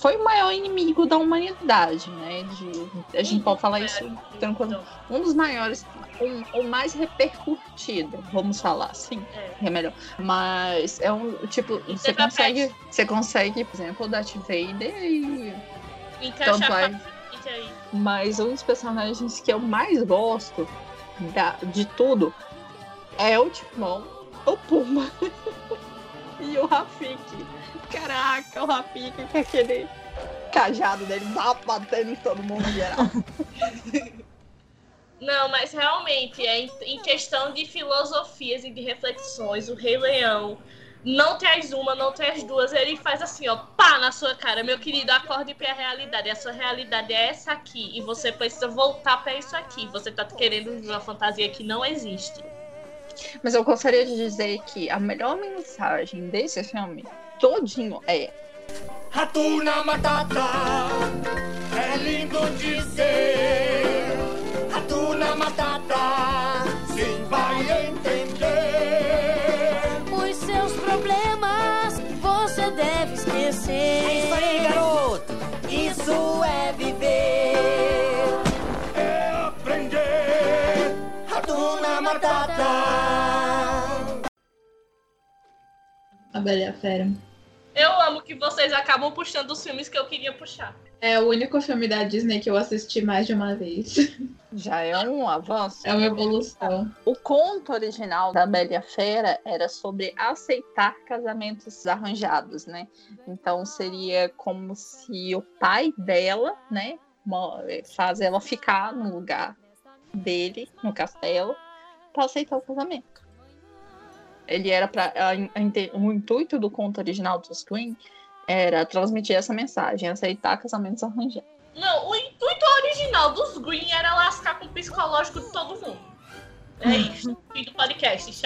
foi o maior inimigo da humanidade, né? De- a gente pode falar isso tranquilo. Um dos maiores, um, o mais repercutido, vamos falar assim, É. é melhor. Mas é um tipo, você consegue, você consegue, por exemplo, o Darth Vader e encaixar Tanto mas um dos personagens que eu mais gosto da- de tudo é o Timão, o Puma e o Rafiki. Caraca, o Rafiki com aquele cajado dele vá batendo em todo mundo em geral. Não, mas realmente, é em, questão de filosofias e de reflexões, o Rei Leão não traz uma, não traz duas, ele faz assim, ó, pá na sua cara, meu querido, acorde pra realidade. A sua realidade é essa aqui e você precisa voltar pra isso aqui. Você tá querendo viver uma fantasia que não existe. Mas eu gostaria de dizer que a melhor mensagem desse filme todinho é Hatuna Matata é lindo dizer. Hatuna Matata, sim vai entender. Os seus problemas você deve esquecer. É isso aí, garoto. Isso é viver. É aprender. Hatuna Matata. A Bela e a Fera. Eu amo que vocês acabam puxando os filmes que eu queria puxar. É o único filme da Disney que eu assisti mais de uma vez. Já é um avanço. É uma evolução. O conto original da Bela e a Fera era sobre aceitar casamentos arranjados, né? Então seria como se o pai dela, né, faz ela ficar no lugar dele, no castelo, para aceitar o casamento. Ele era para o intuito do conto original dos Green era transmitir essa mensagem, aceitar casamentos arranjados. Não, o intuito original dos Green era lascar com o psicológico de todo mundo. É isso. Fim do podcast.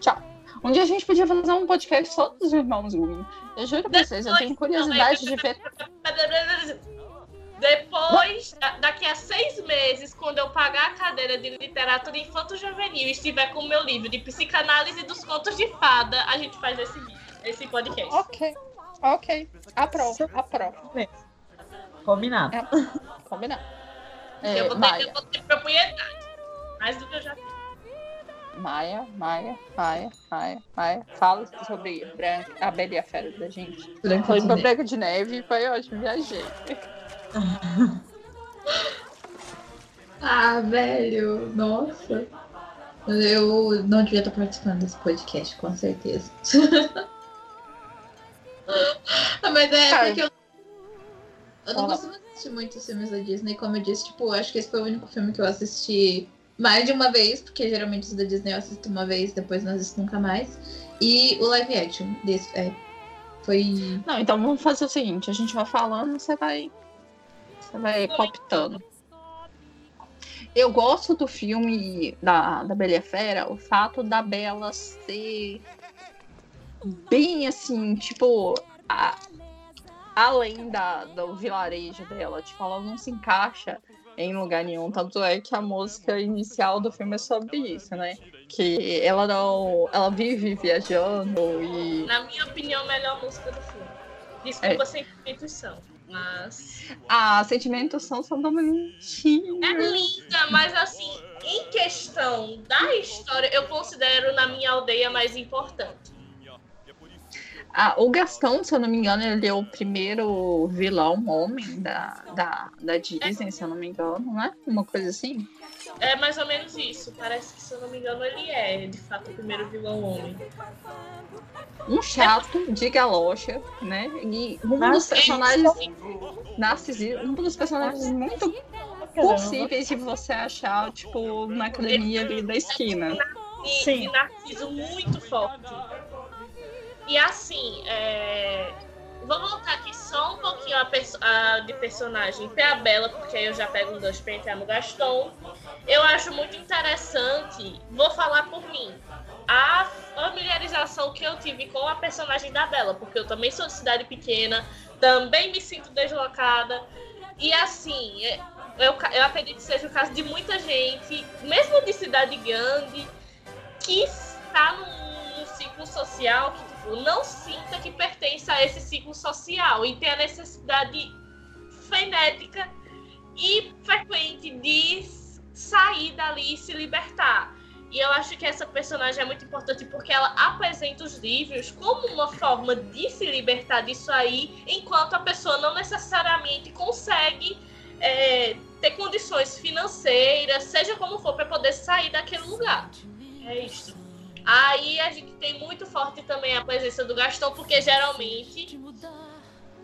Tchau. Um dia a gente podia fazer um podcast só dos irmãos Green. Eu juro pra vocês, eu tenho curiosidade de ver. Depois, da- daqui a seis meses, quando eu pagar a cadeira de literatura infanto-juvenil e estiver com o meu livro de psicanálise dos contos de fada, a gente faz esse vídeo, esse podcast. Ok, ok. Aprovo, aprovo. Combinado. Combinado. eu, É, vou ter, Maia, eu vou ter propriedade. Mais do que eu já tenho. Maia, Maia, Maia, Maia, Maia. Fala sobre Branca, a Bela e a Fera da gente. Branca Foi de. Branca de Neve, foi ótimo, viajei. Ah, velho, nossa. Eu não devia estar participando desse podcast, com certeza. Mas é Cara, porque eu, eu não costumo assistir muitos filmes da Disney, como eu disse, tipo, acho que esse foi o único filme que eu assisti mais de uma vez, porque geralmente os da Disney eu assisto uma vez, depois não assisto nunca mais. E o live action desse, é, foi. Não, então vamos fazer o seguinte, a gente vai falando, você vai. Vai palpitando. Eu gosto do filme da, da Bela Fera, o fato da Bela ser bem assim, tipo, a- além da, do vilarejo dela. Tipo, ela não se encaixa em lugar nenhum. Tanto é que a música inicial do filme é sobre isso, né? Que ela não. Ela vive viajando e. Na minha opinião, a melhor música do filme. Desculpa sentimentos são, mas. Ah, sentimentos são são tão bonitinhos. É linda, mas assim, em questão da história, eu considero na minha aldeia mais importante. Ah, o Gastão, se eu não me engano, ele é o primeiro vilão homem da, da, da Disney, se eu não me engano, né? Uma coisa assim. É mais ou menos isso. Parece que, se eu não me engano, ele é, de fato, o primeiro vilão homem. Um chato de galocha, né? E um dos personagens narcisista, um dos personagens muito possíveis de você achar, tipo, na academia ali da esquina. E, Sim. e narciso muito forte. E assim, é... vou voltar aqui só um pouquinho a perso- a de personagem pra Bela, porque eu já pego um dois pra entrar no Gaston. Eu acho muito interessante, vou falar por mim, a familiarização que eu tive com a personagem da Bela, porque eu também sou de cidade pequena, também me sinto deslocada. E assim, é- eu, eu acredito que seja o caso de muita gente, mesmo de cidade grande, que está num, num ciclo social que não sinta que pertence a esse ciclo social e tem a necessidade frenética e frequente de sair dali e se libertar. E eu acho que essa personagem é muito importante porque ela apresenta os livros como uma forma de se libertar disso aí, enquanto a pessoa não necessariamente consegue é, ter condições financeiras, seja como for, para poder sair daquele lugar. É isso. Aí a gente tem muito forte também a presença do Gastão, porque geralmente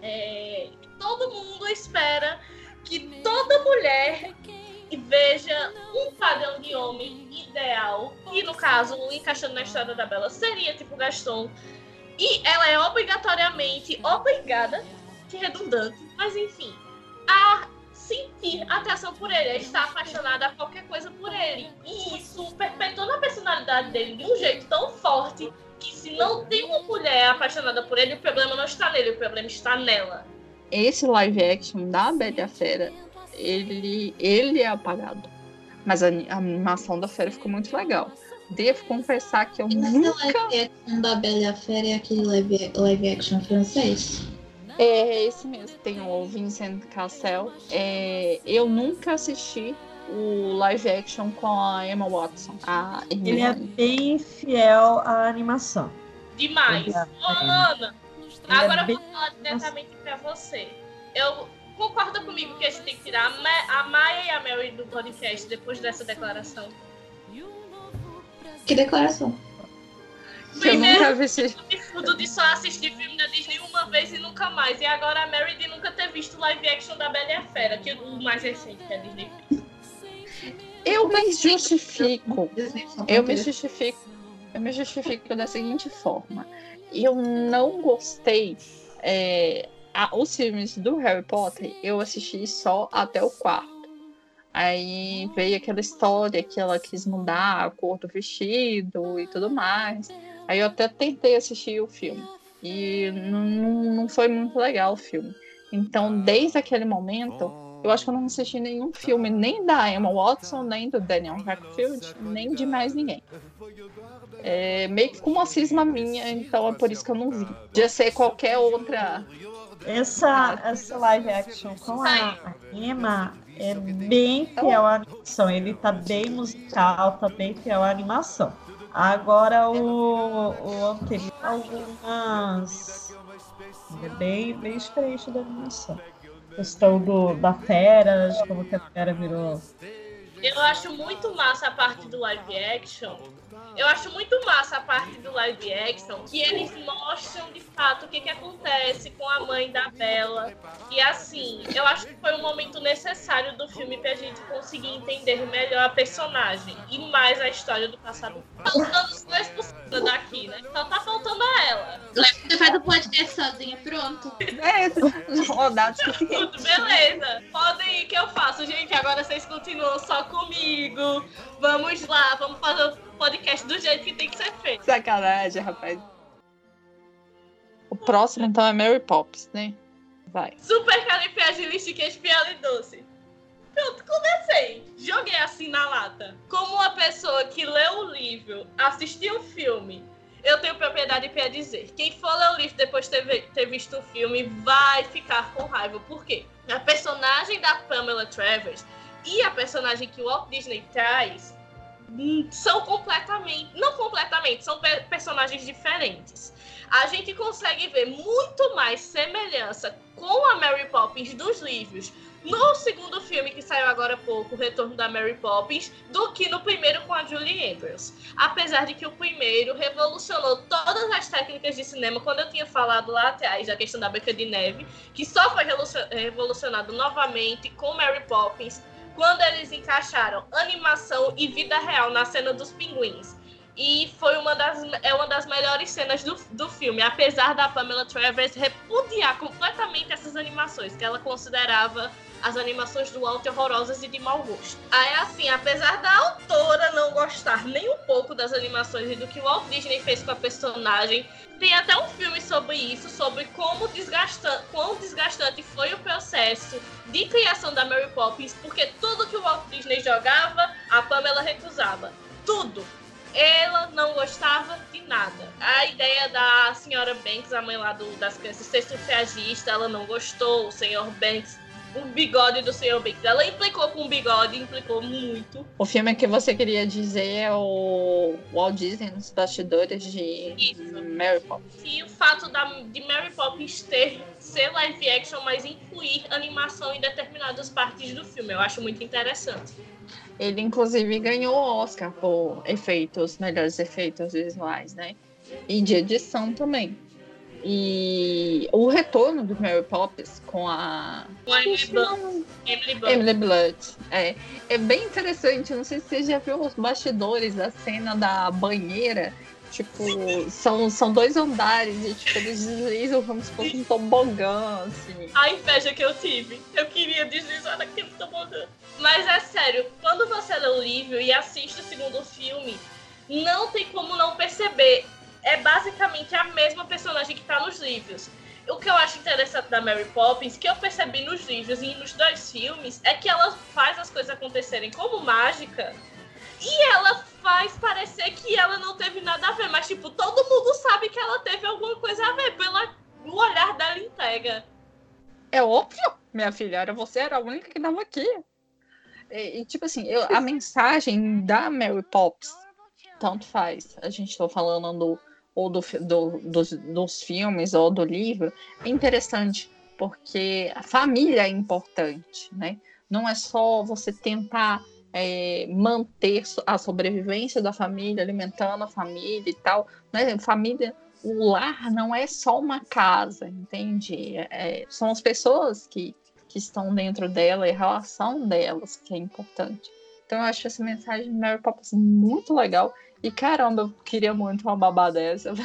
é, todo mundo espera que toda mulher veja um padrão de homem ideal, e no caso, encaixando na história da Bela, seria tipo Gaston. E ela é obrigatoriamente obrigada, que redundante, mas enfim, a sentir atração por ele, a estar apaixonada a qualquer coisa por ele. E isso perpetua na personalidade dele de um jeito tão forte que se não tem uma mulher apaixonada por ele, o problema não está nele, o problema está nela. Esse live action da Bela e a Fera, ele, ele é apagado. Mas a, a animação da fera ficou muito legal. Devo confessar que eu E nunca. live action da Bela e a Fera é aquele live, live action francês? É esse mesmo. Tem o Vincent Cassel. É, eu nunca assisti o live action com a Emma Watson. A Ele é Hermione. bem fiel à animação. Demais. É- Ô, Ana, Ele é agora eu bem- vou falar diretamente pra você. Eu concorda comigo que a gente tem que tirar a, Ma a Maia e a Mary do podcast depois dessa declaração? Que declaração? Que eu nunca vi esse... absurdo de só assistir filme da Disney uma vez e nunca mais. E agora a Mary de nunca ter visto live action da Bela e a Fera, que é o mais recente que a Disney fez. Eu me justifico. Disney só Eu me justifico. Eu me justifico da seguinte forma. Eu não gostei. é, a- os filmes do Harry Potter, eu assisti só até o quarto. Aí veio aquela história que ela quis mudar a cor do vestido e tudo mais. Aí eu até tentei assistir o filme. E não, não foi muito legal o filme. Então, desde aquele momento, eu acho que eu não assisti nenhum filme, nem da Emma Watson, nem do Daniel Radcliffe, nem de mais ninguém. É meio que com uma cisma minha, então é por isso que eu não vi. Podia ser qualquer outra. Essa, essa live action com a, a Emma é bem fiel à animação. Ele tá bem musical, tá bem fiel à animação. Agora o, o anterior, algumas. É bem, bem diferente da animação. Questão do, da fera, de como que a fera virou. Eu acho muito massa a parte do live action. Eu acho muito massa a parte do live action que eles mostram de fato o que, que acontece com a mãe da Bella. E assim, eu acho que foi um momento necessário do filme pra gente conseguir entender melhor a personagem e mais a história do passado. Faltando os 2% daqui, né? Só tá faltando a ela. Você faz o podcast sozinha, pronto. É. Tudo beleza. Podem ir que eu faço, gente. Agora vocês continuam só comigo. Vamos lá, vamos fazer o podcast do jeito que tem que ser feito. Sacanagem, rapaz. O próximo, então, é Mary Poppins, né? Vai. Super califragilisticexpialidocious. Pronto, comecei. Joguei assim na lata. Como uma pessoa que leu o livro, assistiu o filme, eu tenho propriedade para dizer. Quem for ler o livro depois de ter, vi- ter visto o filme vai ficar com raiva. Por quê? A personagem da Pamela Travers e a personagem que o Walt Disney traz são completamente, não completamente, são pe- personagens diferentes. A gente consegue ver muito mais semelhança com a Mary Poppins dos livros no segundo filme que saiu agora há pouco, O Retorno da Mary Poppins, do que no primeiro com a Julie Andrews. Apesar de que o primeiro revolucionou todas as técnicas de cinema, quando eu tinha falado lá atrás da questão da Branca de Neve, que só foi revolucion- revolucionado novamente com Mary Poppins, quando eles encaixaram animação e vida real na cena dos pinguins. E foi uma das, é uma das melhores cenas do, do filme, apesar da Pamela Travers repudiar completamente essas animações, que ela considerava as animações do Walt horrorosas e de mau gosto. Aí, assim, apesar da autora não gostar nem um pouco das animações e do que o Walt Disney fez com a personagem, tem até um filme sobre isso, sobre como desgastante, quão desgastante foi o processo de criação da Mary Poppins, porque tudo que o Walt Disney jogava, a Pamela recusava. Tudo. Ela não gostava de nada. A ideia da senhora Banks, a mãe lá do- das crianças, ser sufragista, ela não gostou. O senhor Banks, o bigode do senhor Banks, ela implicou com o bigode, implicou muito. O filme que você queria dizer é o Walt Disney nos bastidores de Isso. Mary Poppins. E o fato da, de Mary Poppins ter ser live action, mas incluir animação em determinadas partes do filme. Eu acho muito interessante. Ele, inclusive, ganhou o Oscar por efeitos, melhores efeitos visuais, né? E de edição também. E o retorno do Mary Poppins com a Com a Emily Blunt. Emily Blunt. Emily Blunt. É, é bem interessante. Não sei se você já viu os bastidores da cena da banheira. Tipo, são, são dois andares e tipo, eles deslizam como se fosse um tobogã, assim. A inveja que eu tive. Eu queria deslizar naquele tobogã. Mas é sério, quando você lê o livro e assiste o segundo filme, não tem como não perceber. É basicamente a mesma personagem que tá nos livros. O que eu acho interessante da Mary Poppins, que eu percebi nos livros e nos dois filmes, é que ela faz as coisas acontecerem como mágica. E ela faz parecer que ela não teve nada a ver. Mas, tipo, todo mundo sabe que ela teve alguma coisa a ver. Pela, o olhar dela entrega. É óbvio, minha filha, era você, era a única que tava aqui. E, e, tipo assim, eu- a mensagem da Mary Poppins, tanto faz, a gente tá falando do, ou do, do- dos, dos filmes ou do livro, é interessante, porque a família é importante, né? Não é só você tentar é, manter a sobrevivência da família, alimentando a família e tal. Né? Família, o lar não é só uma casa, entende? É, são as pessoas que, que estão dentro dela e a relação delas que é importante. Então eu acho essa mensagem de Mary Poppins muito legal. E caramba, eu queria muito uma babá dessa.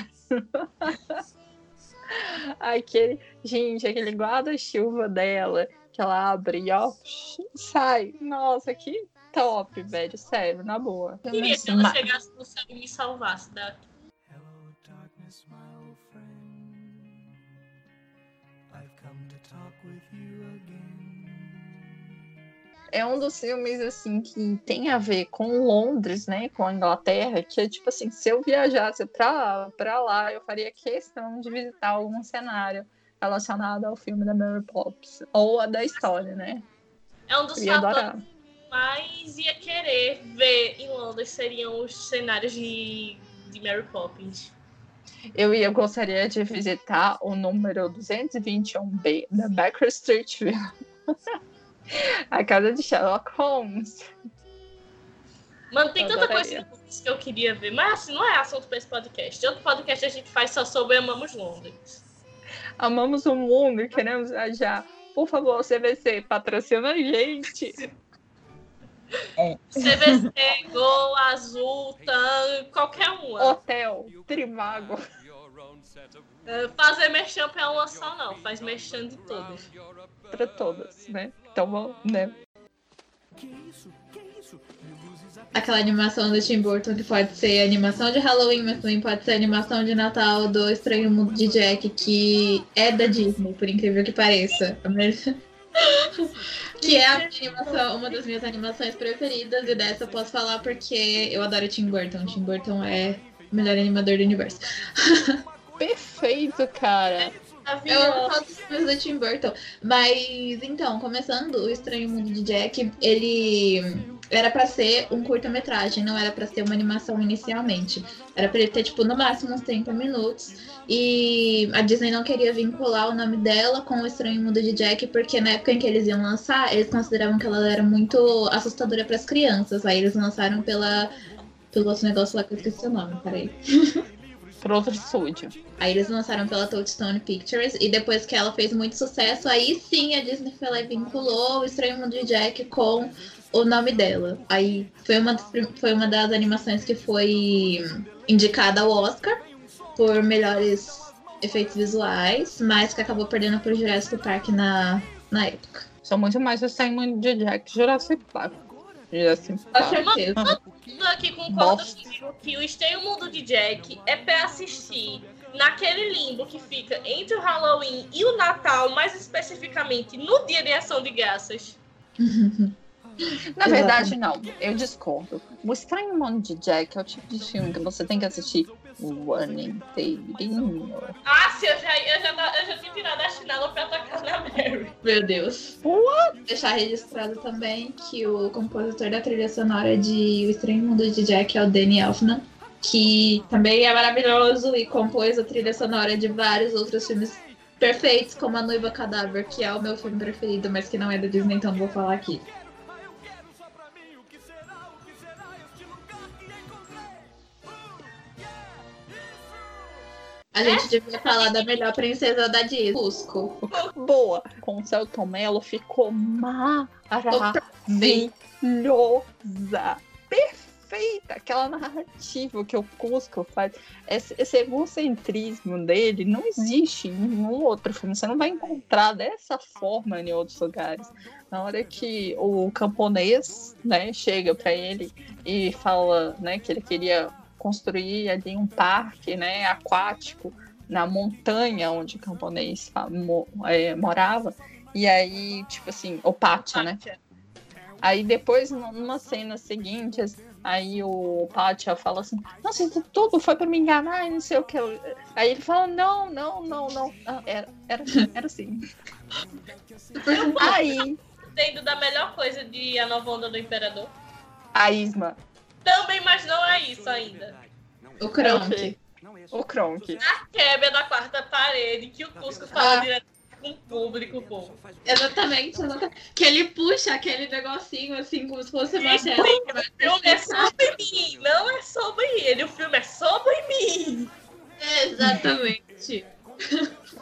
aquele, gente, aquele guarda-chuva dela que ela abre e ó, sai. Nossa, que top, velho. Sério, na boa. Queria que ela chegasse no céu e me salvasse da. É um dos filmes, assim, que tem a ver com Londres, né? Com a Inglaterra, que é tipo assim, se eu viajasse pra, pra lá, eu faria questão de visitar algum cenário relacionado ao filme da Mary Poppins. Ou a da história, né? É um dos Eu ia fatores adorar. mais ia querer ver em Londres seriam os cenários de, de Mary Poppins. Eu ia gostaria de visitar o número 221B da Baker Street. a casa de Sherlock Holmes. Mano, tem Eu tanta coisa adoraria. Londres que eu queria ver, mas assim, não é assunto pra esse podcast. Outro podcast a gente faz só sobre Amamos Londres. Amamos o mundo e queremos viajar. Por favor, CVC, patrocina a gente. CVC, Gol, Azul, Tan, qualquer uma. Hotel, Trimago. Eh, Fazer merchan pra uma só não, faz merchan de todas. Para todas, né? Então, vamos, né? Aquela animação do Tim Burton que pode ser animação de Halloween, mas também pode ser animação de Natal do Estranho Mundo de Jack, que é da Disney, por incrível que pareça. Que é a minha animação, uma das minhas animações preferidas, e dessa eu posso falar porque eu adoro Tim Burton. Tim Burton é melhor animador do universo. Perfeito, cara. Eu amo todos os filmes do Tim Burton. Mas então, começando o Estranho Mundo de Jack, ele era pra ser um curta-metragem, não era pra ser uma animação inicialmente. Era pra ele ter, tipo, no máximo uns 30 minutos. E a Disney não queria vincular o nome dela com o Estranho Mundo de Jack, porque na época em que eles iam lançar, eles consideravam que ela era muito assustadora pras crianças. Aí eles lançaram pela. Pelo outro negócio lá que eu esqueci o nome, peraí. Por outro estúdio. Aí eles lançaram pela Touchstone Pictures e depois que ela fez muito sucesso, aí sim a Disney foi lá e vinculou o Estranho Mundo de Jack com o nome dela. Aí foi uma, foi uma das animações que foi indicada ao Oscar por melhores efeitos visuais, mas que acabou perdendo pro Jurassic Park na, na época. São muito mais o Simon de Jack Jurassic Park. Jurassic Com Park. certeza. Tudo aqui concorda comigo que o Estranho Mundo de Jack é pra assistir naquele limbo que fica entre o Halloween e o Natal, mais especificamente no dia de ação de graças. Na verdade, não. Eu discordo. O Estranho Mundo de Jack é o tipo de filme que você tem que assistir o ano inteirinho. Ah, se eu já, eu já, eu já tinha tirado a chinela pra atacar na Mary. Meu Deus. Deixar registrado também que o compositor da trilha sonora de O Estranho Mundo de Jack é o Danny Elfman, que também é maravilhoso e compôs a trilha sonora de vários outros filmes perfeitos, como A Noiva Cadáver, que é o meu filme preferido, mas que não é da Disnei, então não vou falar aqui. A gente devia falar da melhor princesa da Disney, Cusco. Boa. Com o Celton Mello ficou maravilhosa. Perfeita. Aquela narrativa que o Cusco faz. Esse, esse egocentrismo dele não existe em nenhum outro filme. Você não vai encontrar dessa forma em outros lugares. Na hora que o camponês né, chega para ele e fala né, que ele queria construir ali um parque né, aquático na montanha onde o camponês é, morava. E aí, tipo assim, o pátio, né? Aí depois, numa cena seguinte, aí o Pátia fala assim, nossa, isso tudo foi pra me enganar e não sei o que. Aí ele fala, não, não, não, não. Ah, Era, era, era assim. aí, Tendo da melhor coisa de A Nova Onda do Imperador. a Isma, Também, mas não é isso ainda. O Kronk. o Kronk. A quebra da quarta parede, que o Cusco fala Ah. direto com o público, pô. Exatamente, exatamente. Que ele puxa aquele negocinho assim, como se fosse uma tela. O filme é sobre mim, não é sobre ele. O filme é sobre mim. Exatamente.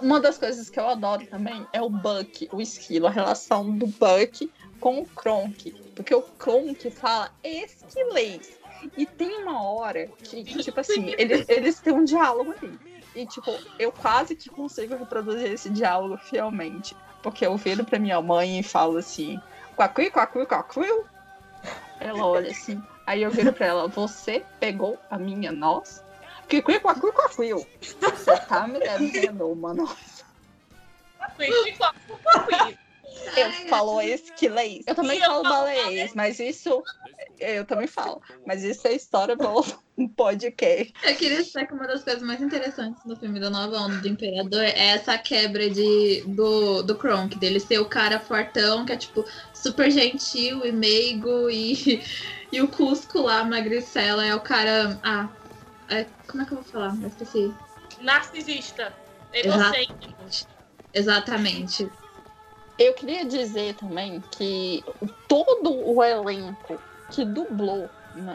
Uma das coisas que eu adoro também é o Buck, o esquilo, a relação do Buck com o Kronk. Porque o Kronk fala esquilês. E tem uma hora que, tipo assim, eles, eles têm um diálogo ali. E, tipo, eu quase que consigo reproduzir esse diálogo fielmente. Porque eu viro pra minha mãe e falo assim, quacuí, quacuí, quacuí. Ela olha assim. Aí eu viro pra ela, você pegou a minha noz? Quacuí, quacuí, quacuí. Você tá me devendo uma noz. Eu falo esquilês. Eu também eu falo falo baleiês, mas isso. Eu também falo. Mas isso é história para um podcast. Eu queria dizer que uma das coisas mais interessantes do filme da Nova Onda do Imperador é essa quebra de, do, do Kronk, dele ser o cara fortão, que é tipo super gentil e meigo, e, e o Cusco lá, magricela, é o cara. Ah, é- como é que eu vou falar? Eu esqueci. Narcisista. Egocêntrico. Exatamente. Eu queria dizer também que todo o elenco que dublou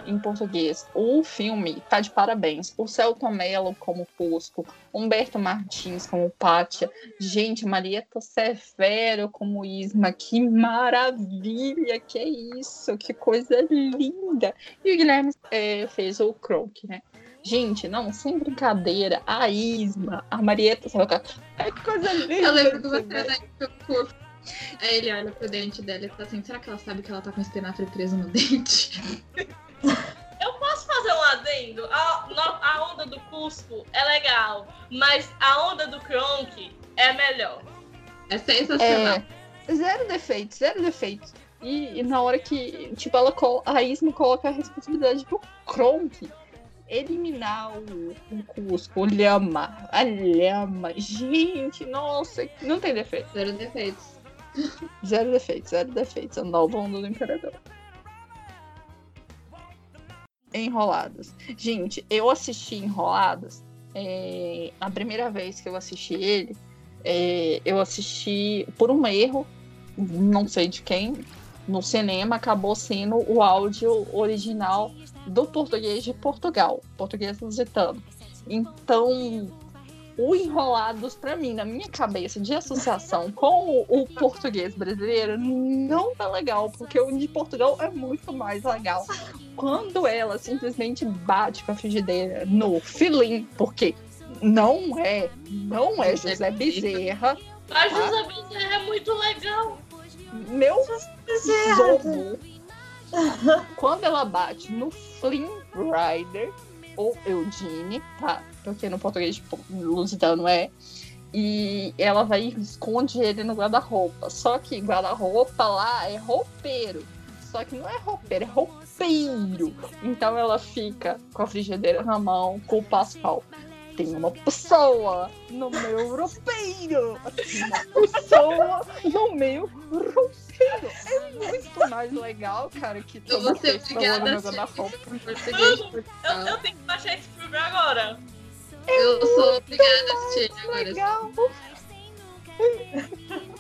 em português o filme tá de parabéns. O Celton Mello como Cusco, Humberto Martins como Pátia, gente, Marieta Severo como Isma, que maravilha, que é isso, que coisa linda. E o Guilherme eh, fez o Kronk, né? Gente, não, sem brincadeira, a Isma, a Marieta Severo, é que coisa linda. Eu lembro que você ver. Aí ele olha pro dente dela e fala assim: será que ela sabe que ela tá com espinafre preso no dente? Eu posso fazer um adendo? A, no- a onda do Cusco é legal, mas a onda do Kronk é melhor. É sensacional. É, zero defeitos, zero defeitos. E, e na hora que, tipo, ela, a Isma coloca a responsabilidade pro Kronk eliminar o, o Cusco, o Lhama, a Lhama. Gente, nossa, não tem defeito. Zero defeitos. Zero defeitos, zero defeitos. A nova onda do Imperador. Enroladas. Gente, eu assisti Enroladas. é, a primeira vez que eu assisti ele, é, eu assisti por um erro, não sei de quem, no cinema, acabou sendo o áudio original do português de Portugal, português lusitano. Então, o Enrolados, pra mim, na minha cabeça de associação com o, o português brasileiro, não tá legal, porque o de Portugal é muito mais legal. Quando ela simplesmente bate com a frigideira no filim, porque não é, não é José Bezerra, Mas José Bezerra é muito legal. meu zobo. Quando ela bate no Flynn Rider, ou Eugene, tá? Porque no português tipo, lusitano é. E ela vai e esconde ele no guarda-roupa. Só que guarda-roupa lá é roupeiro. Só que não é roupeiro, é roupeiro. Então ela fica com a frigideira na mão, com o Pascal. Tem uma pessoa no meu roupeiro. Tem uma pessoa no meu roupeiro. É muito mais legal, cara, que Eu ser pessoa obrigada no guarda-roupa. Eu, Portugal. eu tenho que baixar esse filme agora. Eu sou obrigada a assistir agora. Legal.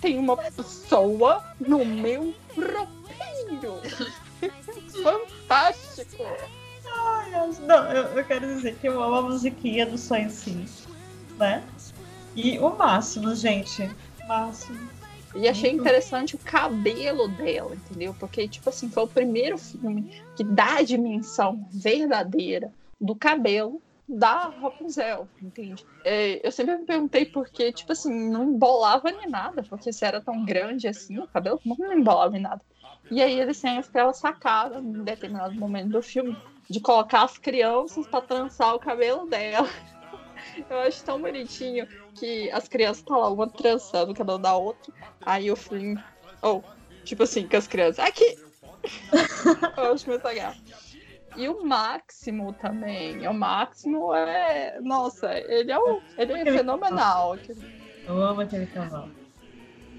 Tem uma pessoa no meu roupeiro. Fantástico. Não, eu, eu quero dizer que eu amo a musiquinha do Sonho Sim, né? E o Máximo, gente. Máximo. E achei interessante o cabelo dela, entendeu? Porque, tipo assim, foi o primeiro filme que dá a dimensão verdadeira do cabelo da Rapunzel, entende? É, eu sempre me perguntei porque, tipo assim, não embolava nem nada, porque se era tão grande assim, o cabelo não embolava em nada. E aí eles têm aquela sacada, em determinado momento do filme, de colocar as crianças pra trançar o cabelo dela. Eu acho tão bonitinho que as crianças estão lá, uma trançando o cabelo da outra. Aí o Flynn. Oh, tipo assim, com as crianças. Aqui! Eu acho muito legal. E o Máximo também. O Máximo é. Nossa, ele é, ele é fenomenal. Eu amo aquele cavalo.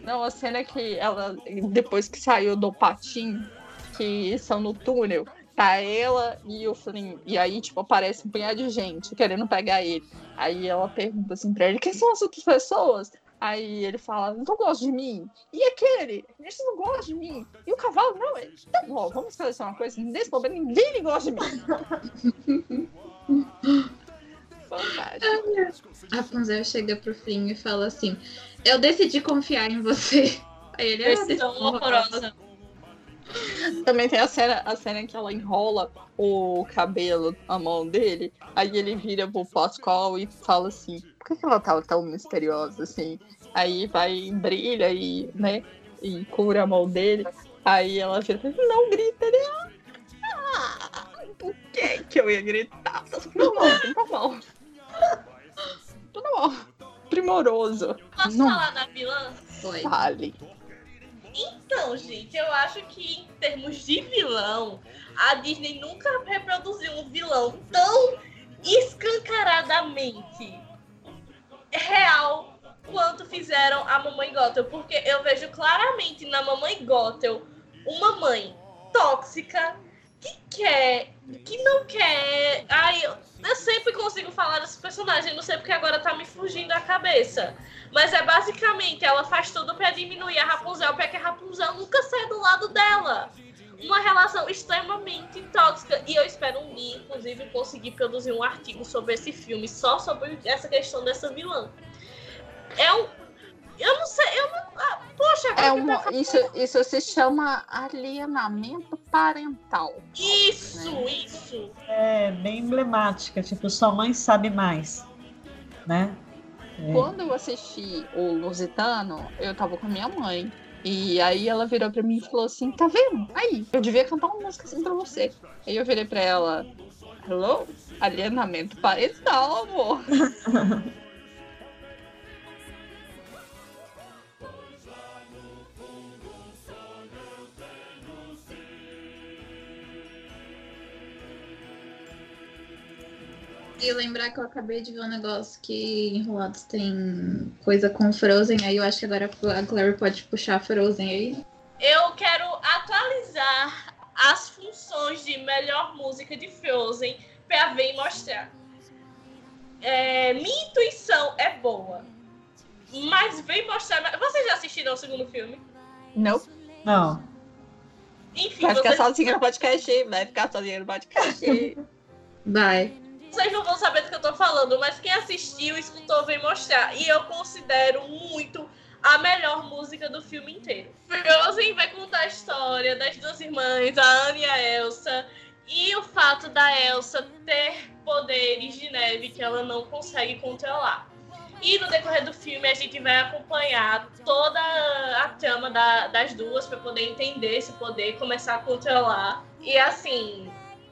Não, a cena é que ela, depois que saiu do patinho, que são no túnel, tá ela e o Flynn. E aí, tipo, aparece um punhado de gente querendo pegar ele. Aí ela pergunta assim pra ele: quem são as outras pessoas? Aí ele fala, não gosta de mim. E aquele? Eles não gostam de mim. E o cavalo, não. Ele, tá bom, vamos fazer uma coisa. Nesse momento, ninguém gosta de mim. Fantástico. Rapunzel chega pro fim e fala assim: Eu decidi confiar em você. Aí ele é Decisão horrorosa. Também tem a cena, a cena em que ela enrola o cabelo na mão dele. Aí ele vira pro Pascoal e fala assim: por que que ela tava tão misteriosa assim? Aí vai, brilha e, né, e cura a mão dele. Aí ela vira não grita, ele. Ah, por que que eu ia gritar? Tá super normal, tá normal. Tá normal. Primoroso. Posso Não. falar da vilã? Foi. Fale. Então, gente, eu acho que em termos de vilão, a Disney nunca reproduziu um vilão tão escancaradamente real quanto fizeram a Mamãe Gothel. Porque eu vejo claramente na Mamãe Gothel uma mãe tóxica que quer, que não quer. Ai, eu, eu sempre consigo falar desse personagem, não sei porque agora tá me fugindo a cabeça. Mas é basicamente, ela faz tudo pra diminuir a Rapunzel, pra que a Rapunzel nunca saia do lado dela. Uma relação extremamente tóxica. E eu espero um dia, inclusive, conseguir produzir um artigo sobre esse filme, só sobre essa questão dessa vilã. É um. Eu não sei, eu não. ah, poxa, É uma, tá- isso, isso se chama alienamento parental. Isso, né? isso. É bem emblemática, tipo, sua mãe sabe mais, né? É. Quando eu assisti o Lusitano, eu tava com a minha mãe. E aí ela virou pra mim e falou assim: tá vendo? Aí, eu devia cantar uma música assim pra você. Aí eu virei pra ela: Hello? Alienamento parental, amor. E lembrar que eu acabei de ver um negócio que Enrolados tem coisa com Frozen, aí eu acho que agora a Clary pode puxar Frozen aí. Eu quero atualizar as funções de melhor música de Frozen pra ver e mostrar. É, minha intuição é boa. Mas vem mostrar. Vocês já assistiram o segundo filme? Não, Não. Enfim, vai ficar vocês, sozinha no podcast, vai ficar sozinha no podcast. Vai. Vocês não vão saber do que eu tô falando, mas quem assistiu, escutou, vem mostrar. E eu considero muito a melhor música do filme inteiro. Frozen vai contar a história das duas irmãs, a Anna e a Elsa, e o fato da Elsa ter poderes de neve que ela não consegue controlar. E no decorrer do filme a gente vai acompanhar toda a trama da- das duas para poder entender esse poder, começar a controlar. E assim,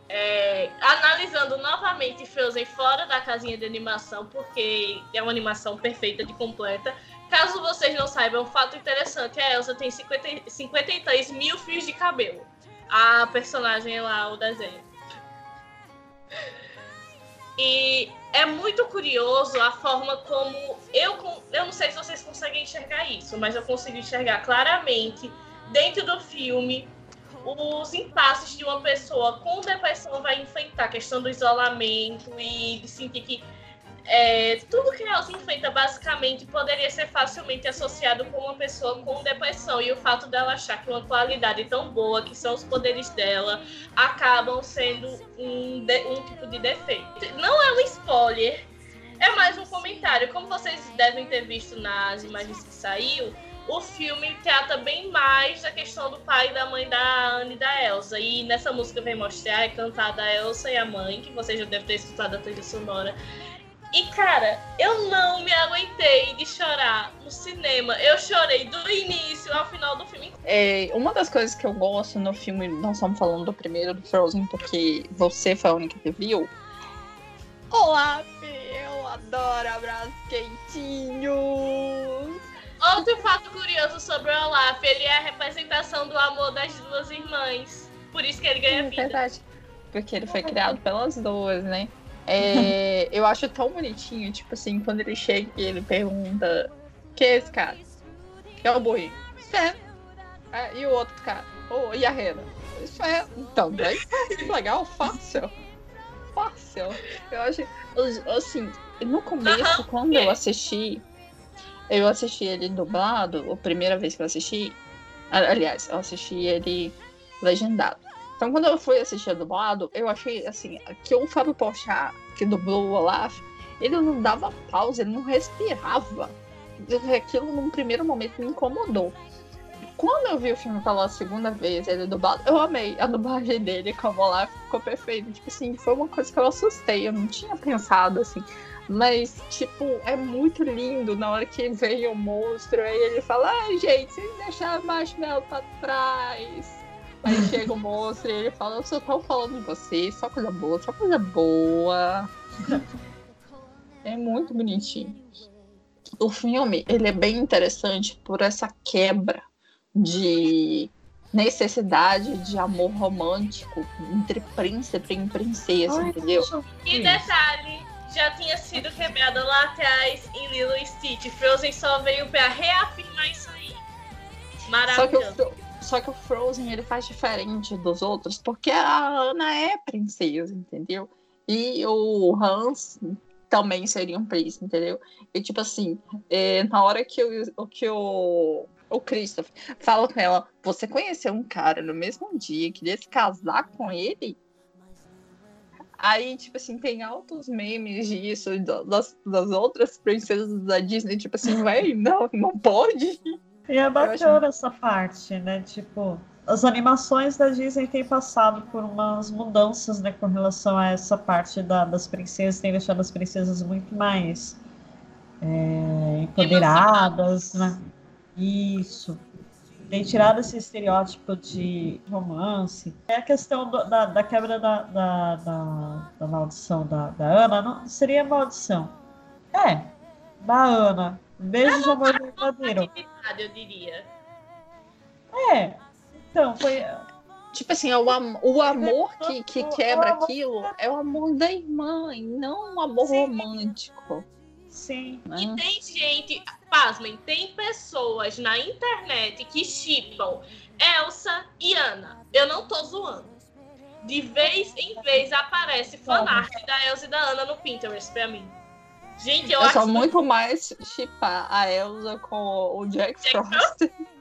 é, analisando novamente Frozen fora da casinha de animação, porque é uma animação perfeita de completa. Caso vocês não saibam, um fato interessante, a Elsa tem 50, 53 mil fios de cabelo. A personagem lá, o desenho. E é muito curioso a forma como eu, eu não sei se vocês conseguem enxergar isso, mas eu consigo enxergar claramente dentro do filme os impasses de uma pessoa com depressão vai enfrentar a questão do isolamento e de sentir que é, tudo que ela se enfrenta basicamente poderia ser facilmente associado com uma pessoa com depressão e o fato dela achar que uma qualidade tão boa que são os poderes dela acabam sendo um, de- um tipo de defeito. Não é um spoiler, é mais um comentário. Como vocês devem ter visto nas imagens que saiu, o filme trata bem mais da questão do pai e da mãe da Anne e da Elsa. E nessa música vem mostrar, é cantada a Elsa e a mãe, que vocês já devem ter escutado a trilha sonora. E cara, eu não me aguentei de chorar no cinema. Eu chorei do início ao final do filme. É, uma das coisas que eu gosto no filme, nós estamos falando do primeiro do Frozen, porque você foi a única que viu. Olá, Fê, eu adoro abraços quentinhos. Outro fato curioso sobre o Olaf, ele é a representação do amor das duas irmãs. Por isso que ele ganha É vida. verdade. Porque ele foi criado pelas duas, né? É, eu acho tão bonitinho, tipo assim, quando ele chega e ele pergunta: Quem é esse cara? Que é o burrinho? Isso é. Ah, e o outro cara? Oh, e a Rena? Isso é. Então, daí legal, fácil. Fácil. Eu acho. Assim, no começo, quando eu assisti, eu assisti ele dublado, a primeira vez que eu assisti. Aliás, eu assisti ele legendado. Então, quando eu fui assistir dublado, eu achei assim, que o Fábio Pochá, que dublou o Olaf, ele não dava pausa, ele não respirava. Aquilo, num primeiro momento, me incomodou. Quando eu vi o filme pela segunda vez, ele dublado, eu amei. A dublagem dele como Olaf ficou perfeita. Tipo assim, foi uma coisa que eu assustei. Eu não tinha pensado assim. Mas, tipo, é muito lindo na hora que vem o monstro. Aí ele fala: Ai, gente, vocês deixaram o marshmallow pra trás. Aí chega o monstro e ele fala: Eu só tô falando de você, só coisa boa, só coisa boa. é muito bonitinho. O filme, ele é bem interessante por essa quebra de necessidade de amor romântico entre príncipe e princesa, Ai, entendeu? E detalhe, já tinha sido quebrada lá atrás em Lilo e Stitch. Frozen só veio pra reafirmar isso aí. Só que, o, Maravilhoso. Só que o Frozen ele faz diferente dos outros, porque a Ana é princesa, entendeu? E o Hans também seria um príncipe, entendeu? E tipo assim, é, na hora que o, o- que o, o Christopher fala com ela, você conheceu um cara no mesmo dia, queria se casar com ele? Aí, tipo assim, tem altos memes disso, da- das, das outras princesas da Disney, tipo assim, véi, não, não pode. E é acho- bacana essa parte, né? Tipo, as animações da Disney têm passado por umas mudanças, né, com relação a essa parte da- das princesas, tem deixado as princesas muito mais é, empoderadas, né? Isso. Tem tirado esse estereótipo de romance. É a questão do- da, da quebra da, da, da, da maldição da, da Ana, não seria maldição. É, da Ana. Beijo de amor verdadeiro. Atividade, eu diria. É, então, foi. Tipo assim, é o, am- o amor que, que quebra aquilo é o amor da irmã, e não um amor Sim. romântico. Sim. Né? E tem gente, pasmem, tem pessoas na internet que chipam Elsa e Ana. Eu não tô zoando. De vez em vez aparece fanart da Elsa e da Ana no Pinterest pra mim. Gente, eu, Eu acho sou muito mais chipar a Elsa com o Jack Jack Frost.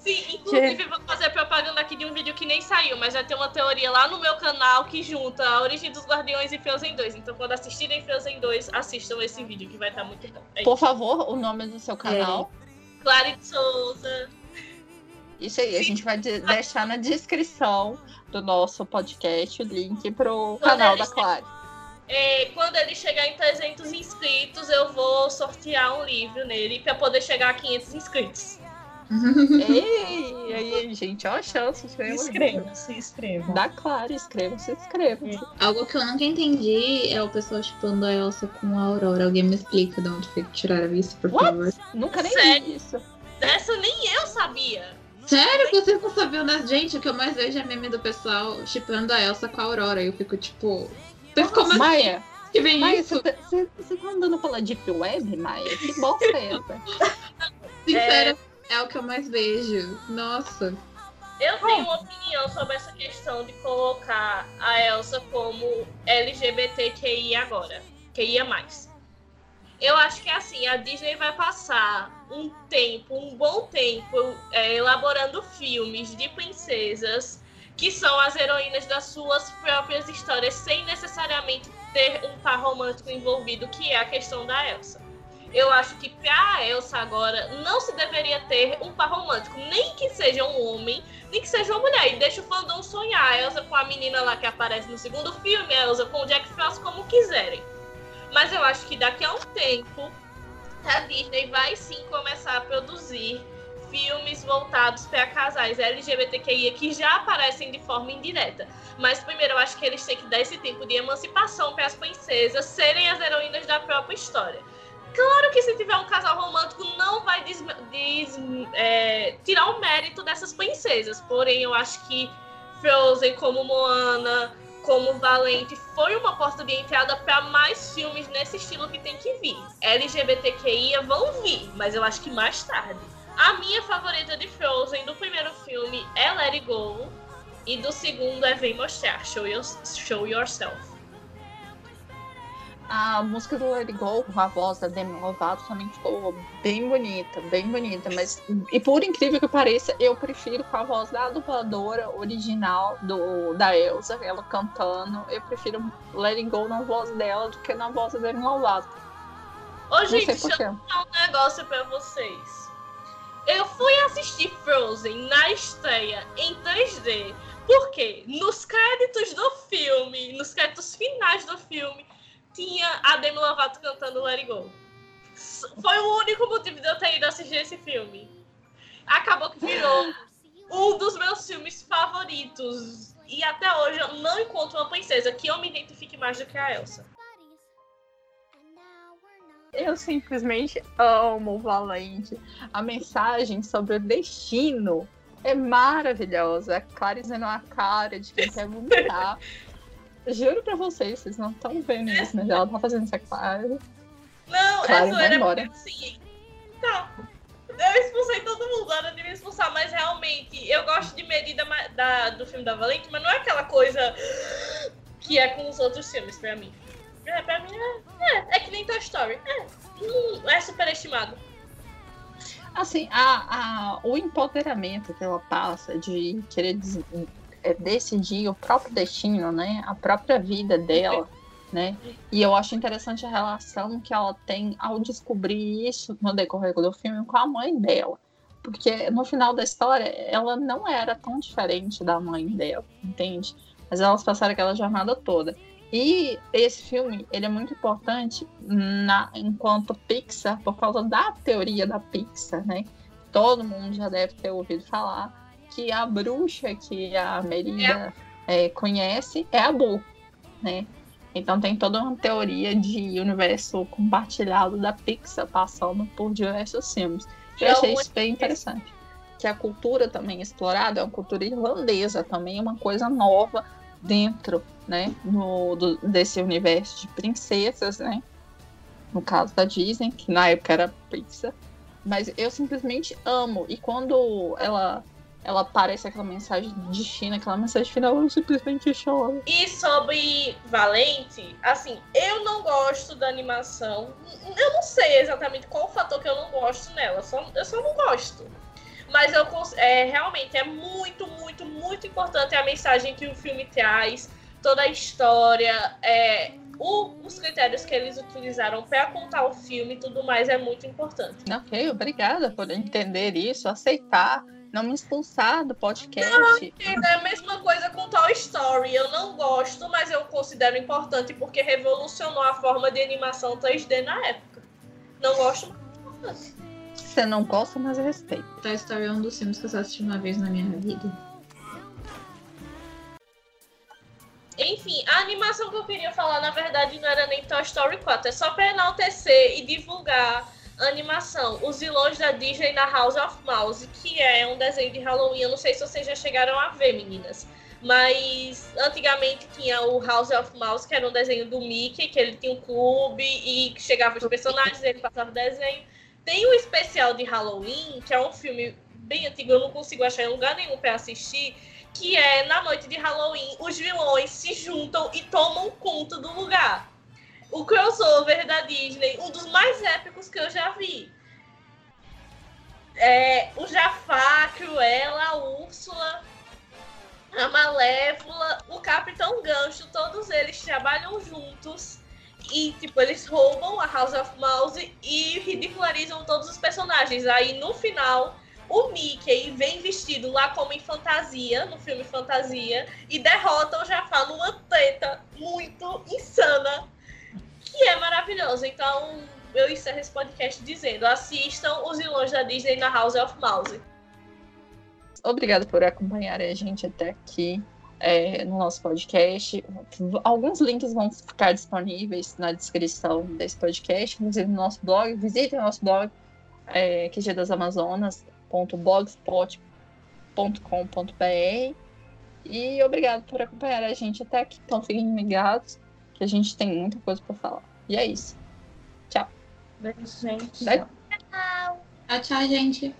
Sim, inclusive vou fazer propaganda aqui de um vídeo que nem saiu, mas já tem uma teoria lá no meu canal que junta a origem dos Guardiões e Frozen 2. Então, quando assistirem Frozen 2, assistam esse vídeo que vai estar muito bom. É Por favor, o nome do seu canal. Clary de Souza. Isso aí, a gente vai de- deixar na descrição do nosso podcast o link pro Quando canal da Clary. É, quando ele chegar em 300 inscritos, eu vou sortear um livro nele pra poder chegar a 500 inscritos. Ei, aí, gente, ó a chance. Se escreva o inscrevam, livro. se inscrevam. Da Clary, escrevam, se inscrevam. Algo que eu nunca entendi é o pessoal chipando a Elsa com a Aurora. Alguém me explica de onde foi que tiraram isso, por What? favor. Nunca nem Sério? vi isso. Dessa nem eu sabia. Sério? Vocês não sabiam, né? Gente, o que eu mais vejo é meme do pessoal chipando a Elsa com a Aurora. Eu fico tipo. Como assim Maia, que vem Maia, isso? você tá, tá andando pela Deep Web, Maia? Que bosta é essa? Sincero, é... o que eu mais vejo. Nossa. Eu tenho uma opinião sobre essa questão de colocar a Elsa como LGBTQI agora. QIA mais. Eu acho que assim, a Disney vai passar um tempo, um bom tempo, é, elaborando filmes de princesas que são as heroínas das suas próprias histórias, sem necessariamente ter um par romântico envolvido, que é a questão da Elsa. Eu acho que pra Elsa agora não se deveria ter um par romântico, nem que seja um homem, nem que seja uma mulher. E deixa o fandom sonhar. A Elsa com a menina lá que aparece no segundo filme, a Elsa com o Jack Frost, como quiserem. Mas eu acho que daqui a um tempo a Disney vai sim começar a produzir filmes voltados para casais LGBTQIA que já aparecem de forma indireta. Mas primeiro eu acho que eles têm que dar esse tempo de emancipação para as princesas serem as heroínas da própria história. Claro que se tiver um casal romântico não vai des- des- é, tirar o mérito dessas princesas. Porém, eu acho que Frozen, como Moana, como Valente, foi uma porta de entrada para mais filmes nesse estilo que tem que vir. LGBTQIA vão vir, mas eu acho que mais tarde. A minha favorita de Frozen do primeiro filme é Let It Go. E do segundo é Vem Mostrar, Show, Your- Show Yourself. A música do Let It Go, com a voz da Demi Lovato, também ficou bem bonita, bem bonita. Mas, e por incrível que pareça, eu prefiro com a voz da dubladora original do, da Elsa, ela cantando. Eu prefiro Let It Go na voz dela do que na voz da Demi Lovato. Ô, Não gente, deixa eu contar um negócio pra vocês. Eu fui assistir Frozen na estreia em 3D, porque nos créditos do filme, nos créditos finais do filme, tinha a Demi Lovato cantando Let It Go. Foi o único motivo de eu ter ido assistir esse filme. Acabou que virou um dos meus filmes favoritos. E até hoje eu não encontro uma princesa que eu me identifique mais do que a Elsa. Eu simplesmente amo o Valente. A mensagem sobre o destino é maravilhosa. A Clara dizendo a cara de quem quer vomitar. Juro pra vocês, vocês não estão vendo isso, mas ela tá fazendo essa cara. Não, Claro, é vai zoeira embora. assim. Tá. Eu expulsei todo mundo, era de me expulsar, mas realmente eu gosto de medida da, do filme da Valente, mas não é aquela coisa que é com os outros filmes pra mim. É, pra mim é, é, é que nem Toy Story. É, hum, é superestimado. Assim, a, a, o empoderamento que ela passa de querer é, decidir o próprio destino, né? A própria vida dela, né? E eu acho interessante a relação que ela tem ao descobrir isso no decorrer do filme com a mãe dela. Porque no final da história, ela não era tão diferente da mãe dela, entende? Mas elas passaram aquela jornada toda. E esse filme, ele é muito importante na, enquanto Pixar, por causa da teoria da Pixar, né? Todo mundo já deve ter ouvido falar que a bruxa que a Merida é, conhece é a Boo, né? Então tem toda uma teoria de universo compartilhado da Pixar passando por diversos filmes. Eu é achei isso bem interessante. Que a cultura também explorada é uma cultura irlandesa, também é uma coisa nova dentro, né, no, do- desse universo de princesas, né? No caso da Disney, que na época era Pixar. Mas eu simplesmente amo. E quando ela ela aparece aquela mensagem de China, aquela mensagem final, eu simplesmente choro. E sobre Valente, assim, eu não gosto da animação. Eu não sei exatamente qual o fator que eu não gosto nela. Só, eu só não gosto. Mas eu é, realmente é muito, muito, muito importante a mensagem que o filme traz, toda a história, é, o- os critérios que eles utilizaram para contar o filme e tudo mais é muito importante. Ok, obrigada por entender isso, aceitar, não me expulsar do podcast. É a mesma coisa com Toy Story. Eu não gosto, mas eu considero importante porque revolucionou a forma de animação 3D na época. Não gosto, mas Você não gosta, mas eu respeito. Toy Story é um dos filmes que eu só assisti uma vez na minha vida. Enfim, a animação que eu queria falar, na verdade, não era nem Toy Story 4. É só pra enaltecer e divulgar animação. Os vilões da Disney na House of Mouse, que é um desenho de Halloween. Eu não sei se vocês já chegaram a ver, meninas. Mas antigamente tinha o House of Mouse, que era um desenho do Mickey, que ele tinha um clube e chegava os personagens, ele passava o desenho. Tem o especial de Halloween, que é um filme bem antigo, eu não consigo achar em lugar nenhum pra assistir, que é na noite de Halloween, os vilões se juntam e tomam conta do lugar. O crossover da Disney, um dos mais épicos que eu já vi. É, o Jafar, Cruella, a Úrsula, a Malévola, o Capitão Gancho, todos eles trabalham juntos e, tipo, eles roubam a House of Mouse e ridicularizam todos os personagens. Aí, no final, o Mickey vem vestido lá como em fantasia, no filme Fantasia, e derrota o Jafar numa treta muito insana, que é maravilhosa. Então, eu encerro esse podcast dizendo: assistam os vilões da Disney na House of Mouse. Obrigada por acompanhar a gente até aqui é, no nosso podcast. Alguns links vão ficar disponíveis na descrição desse podcast, inclusive no nosso blog. Visitem o nosso blog, é, qgdasamazonas.blogspot.com.br e obrigado por acompanhar a gente até aqui. Então fiquem ligados que a gente tem muita coisa para falar. E é isso. Beijo, gente. Beijo. Ah, tchau, gente.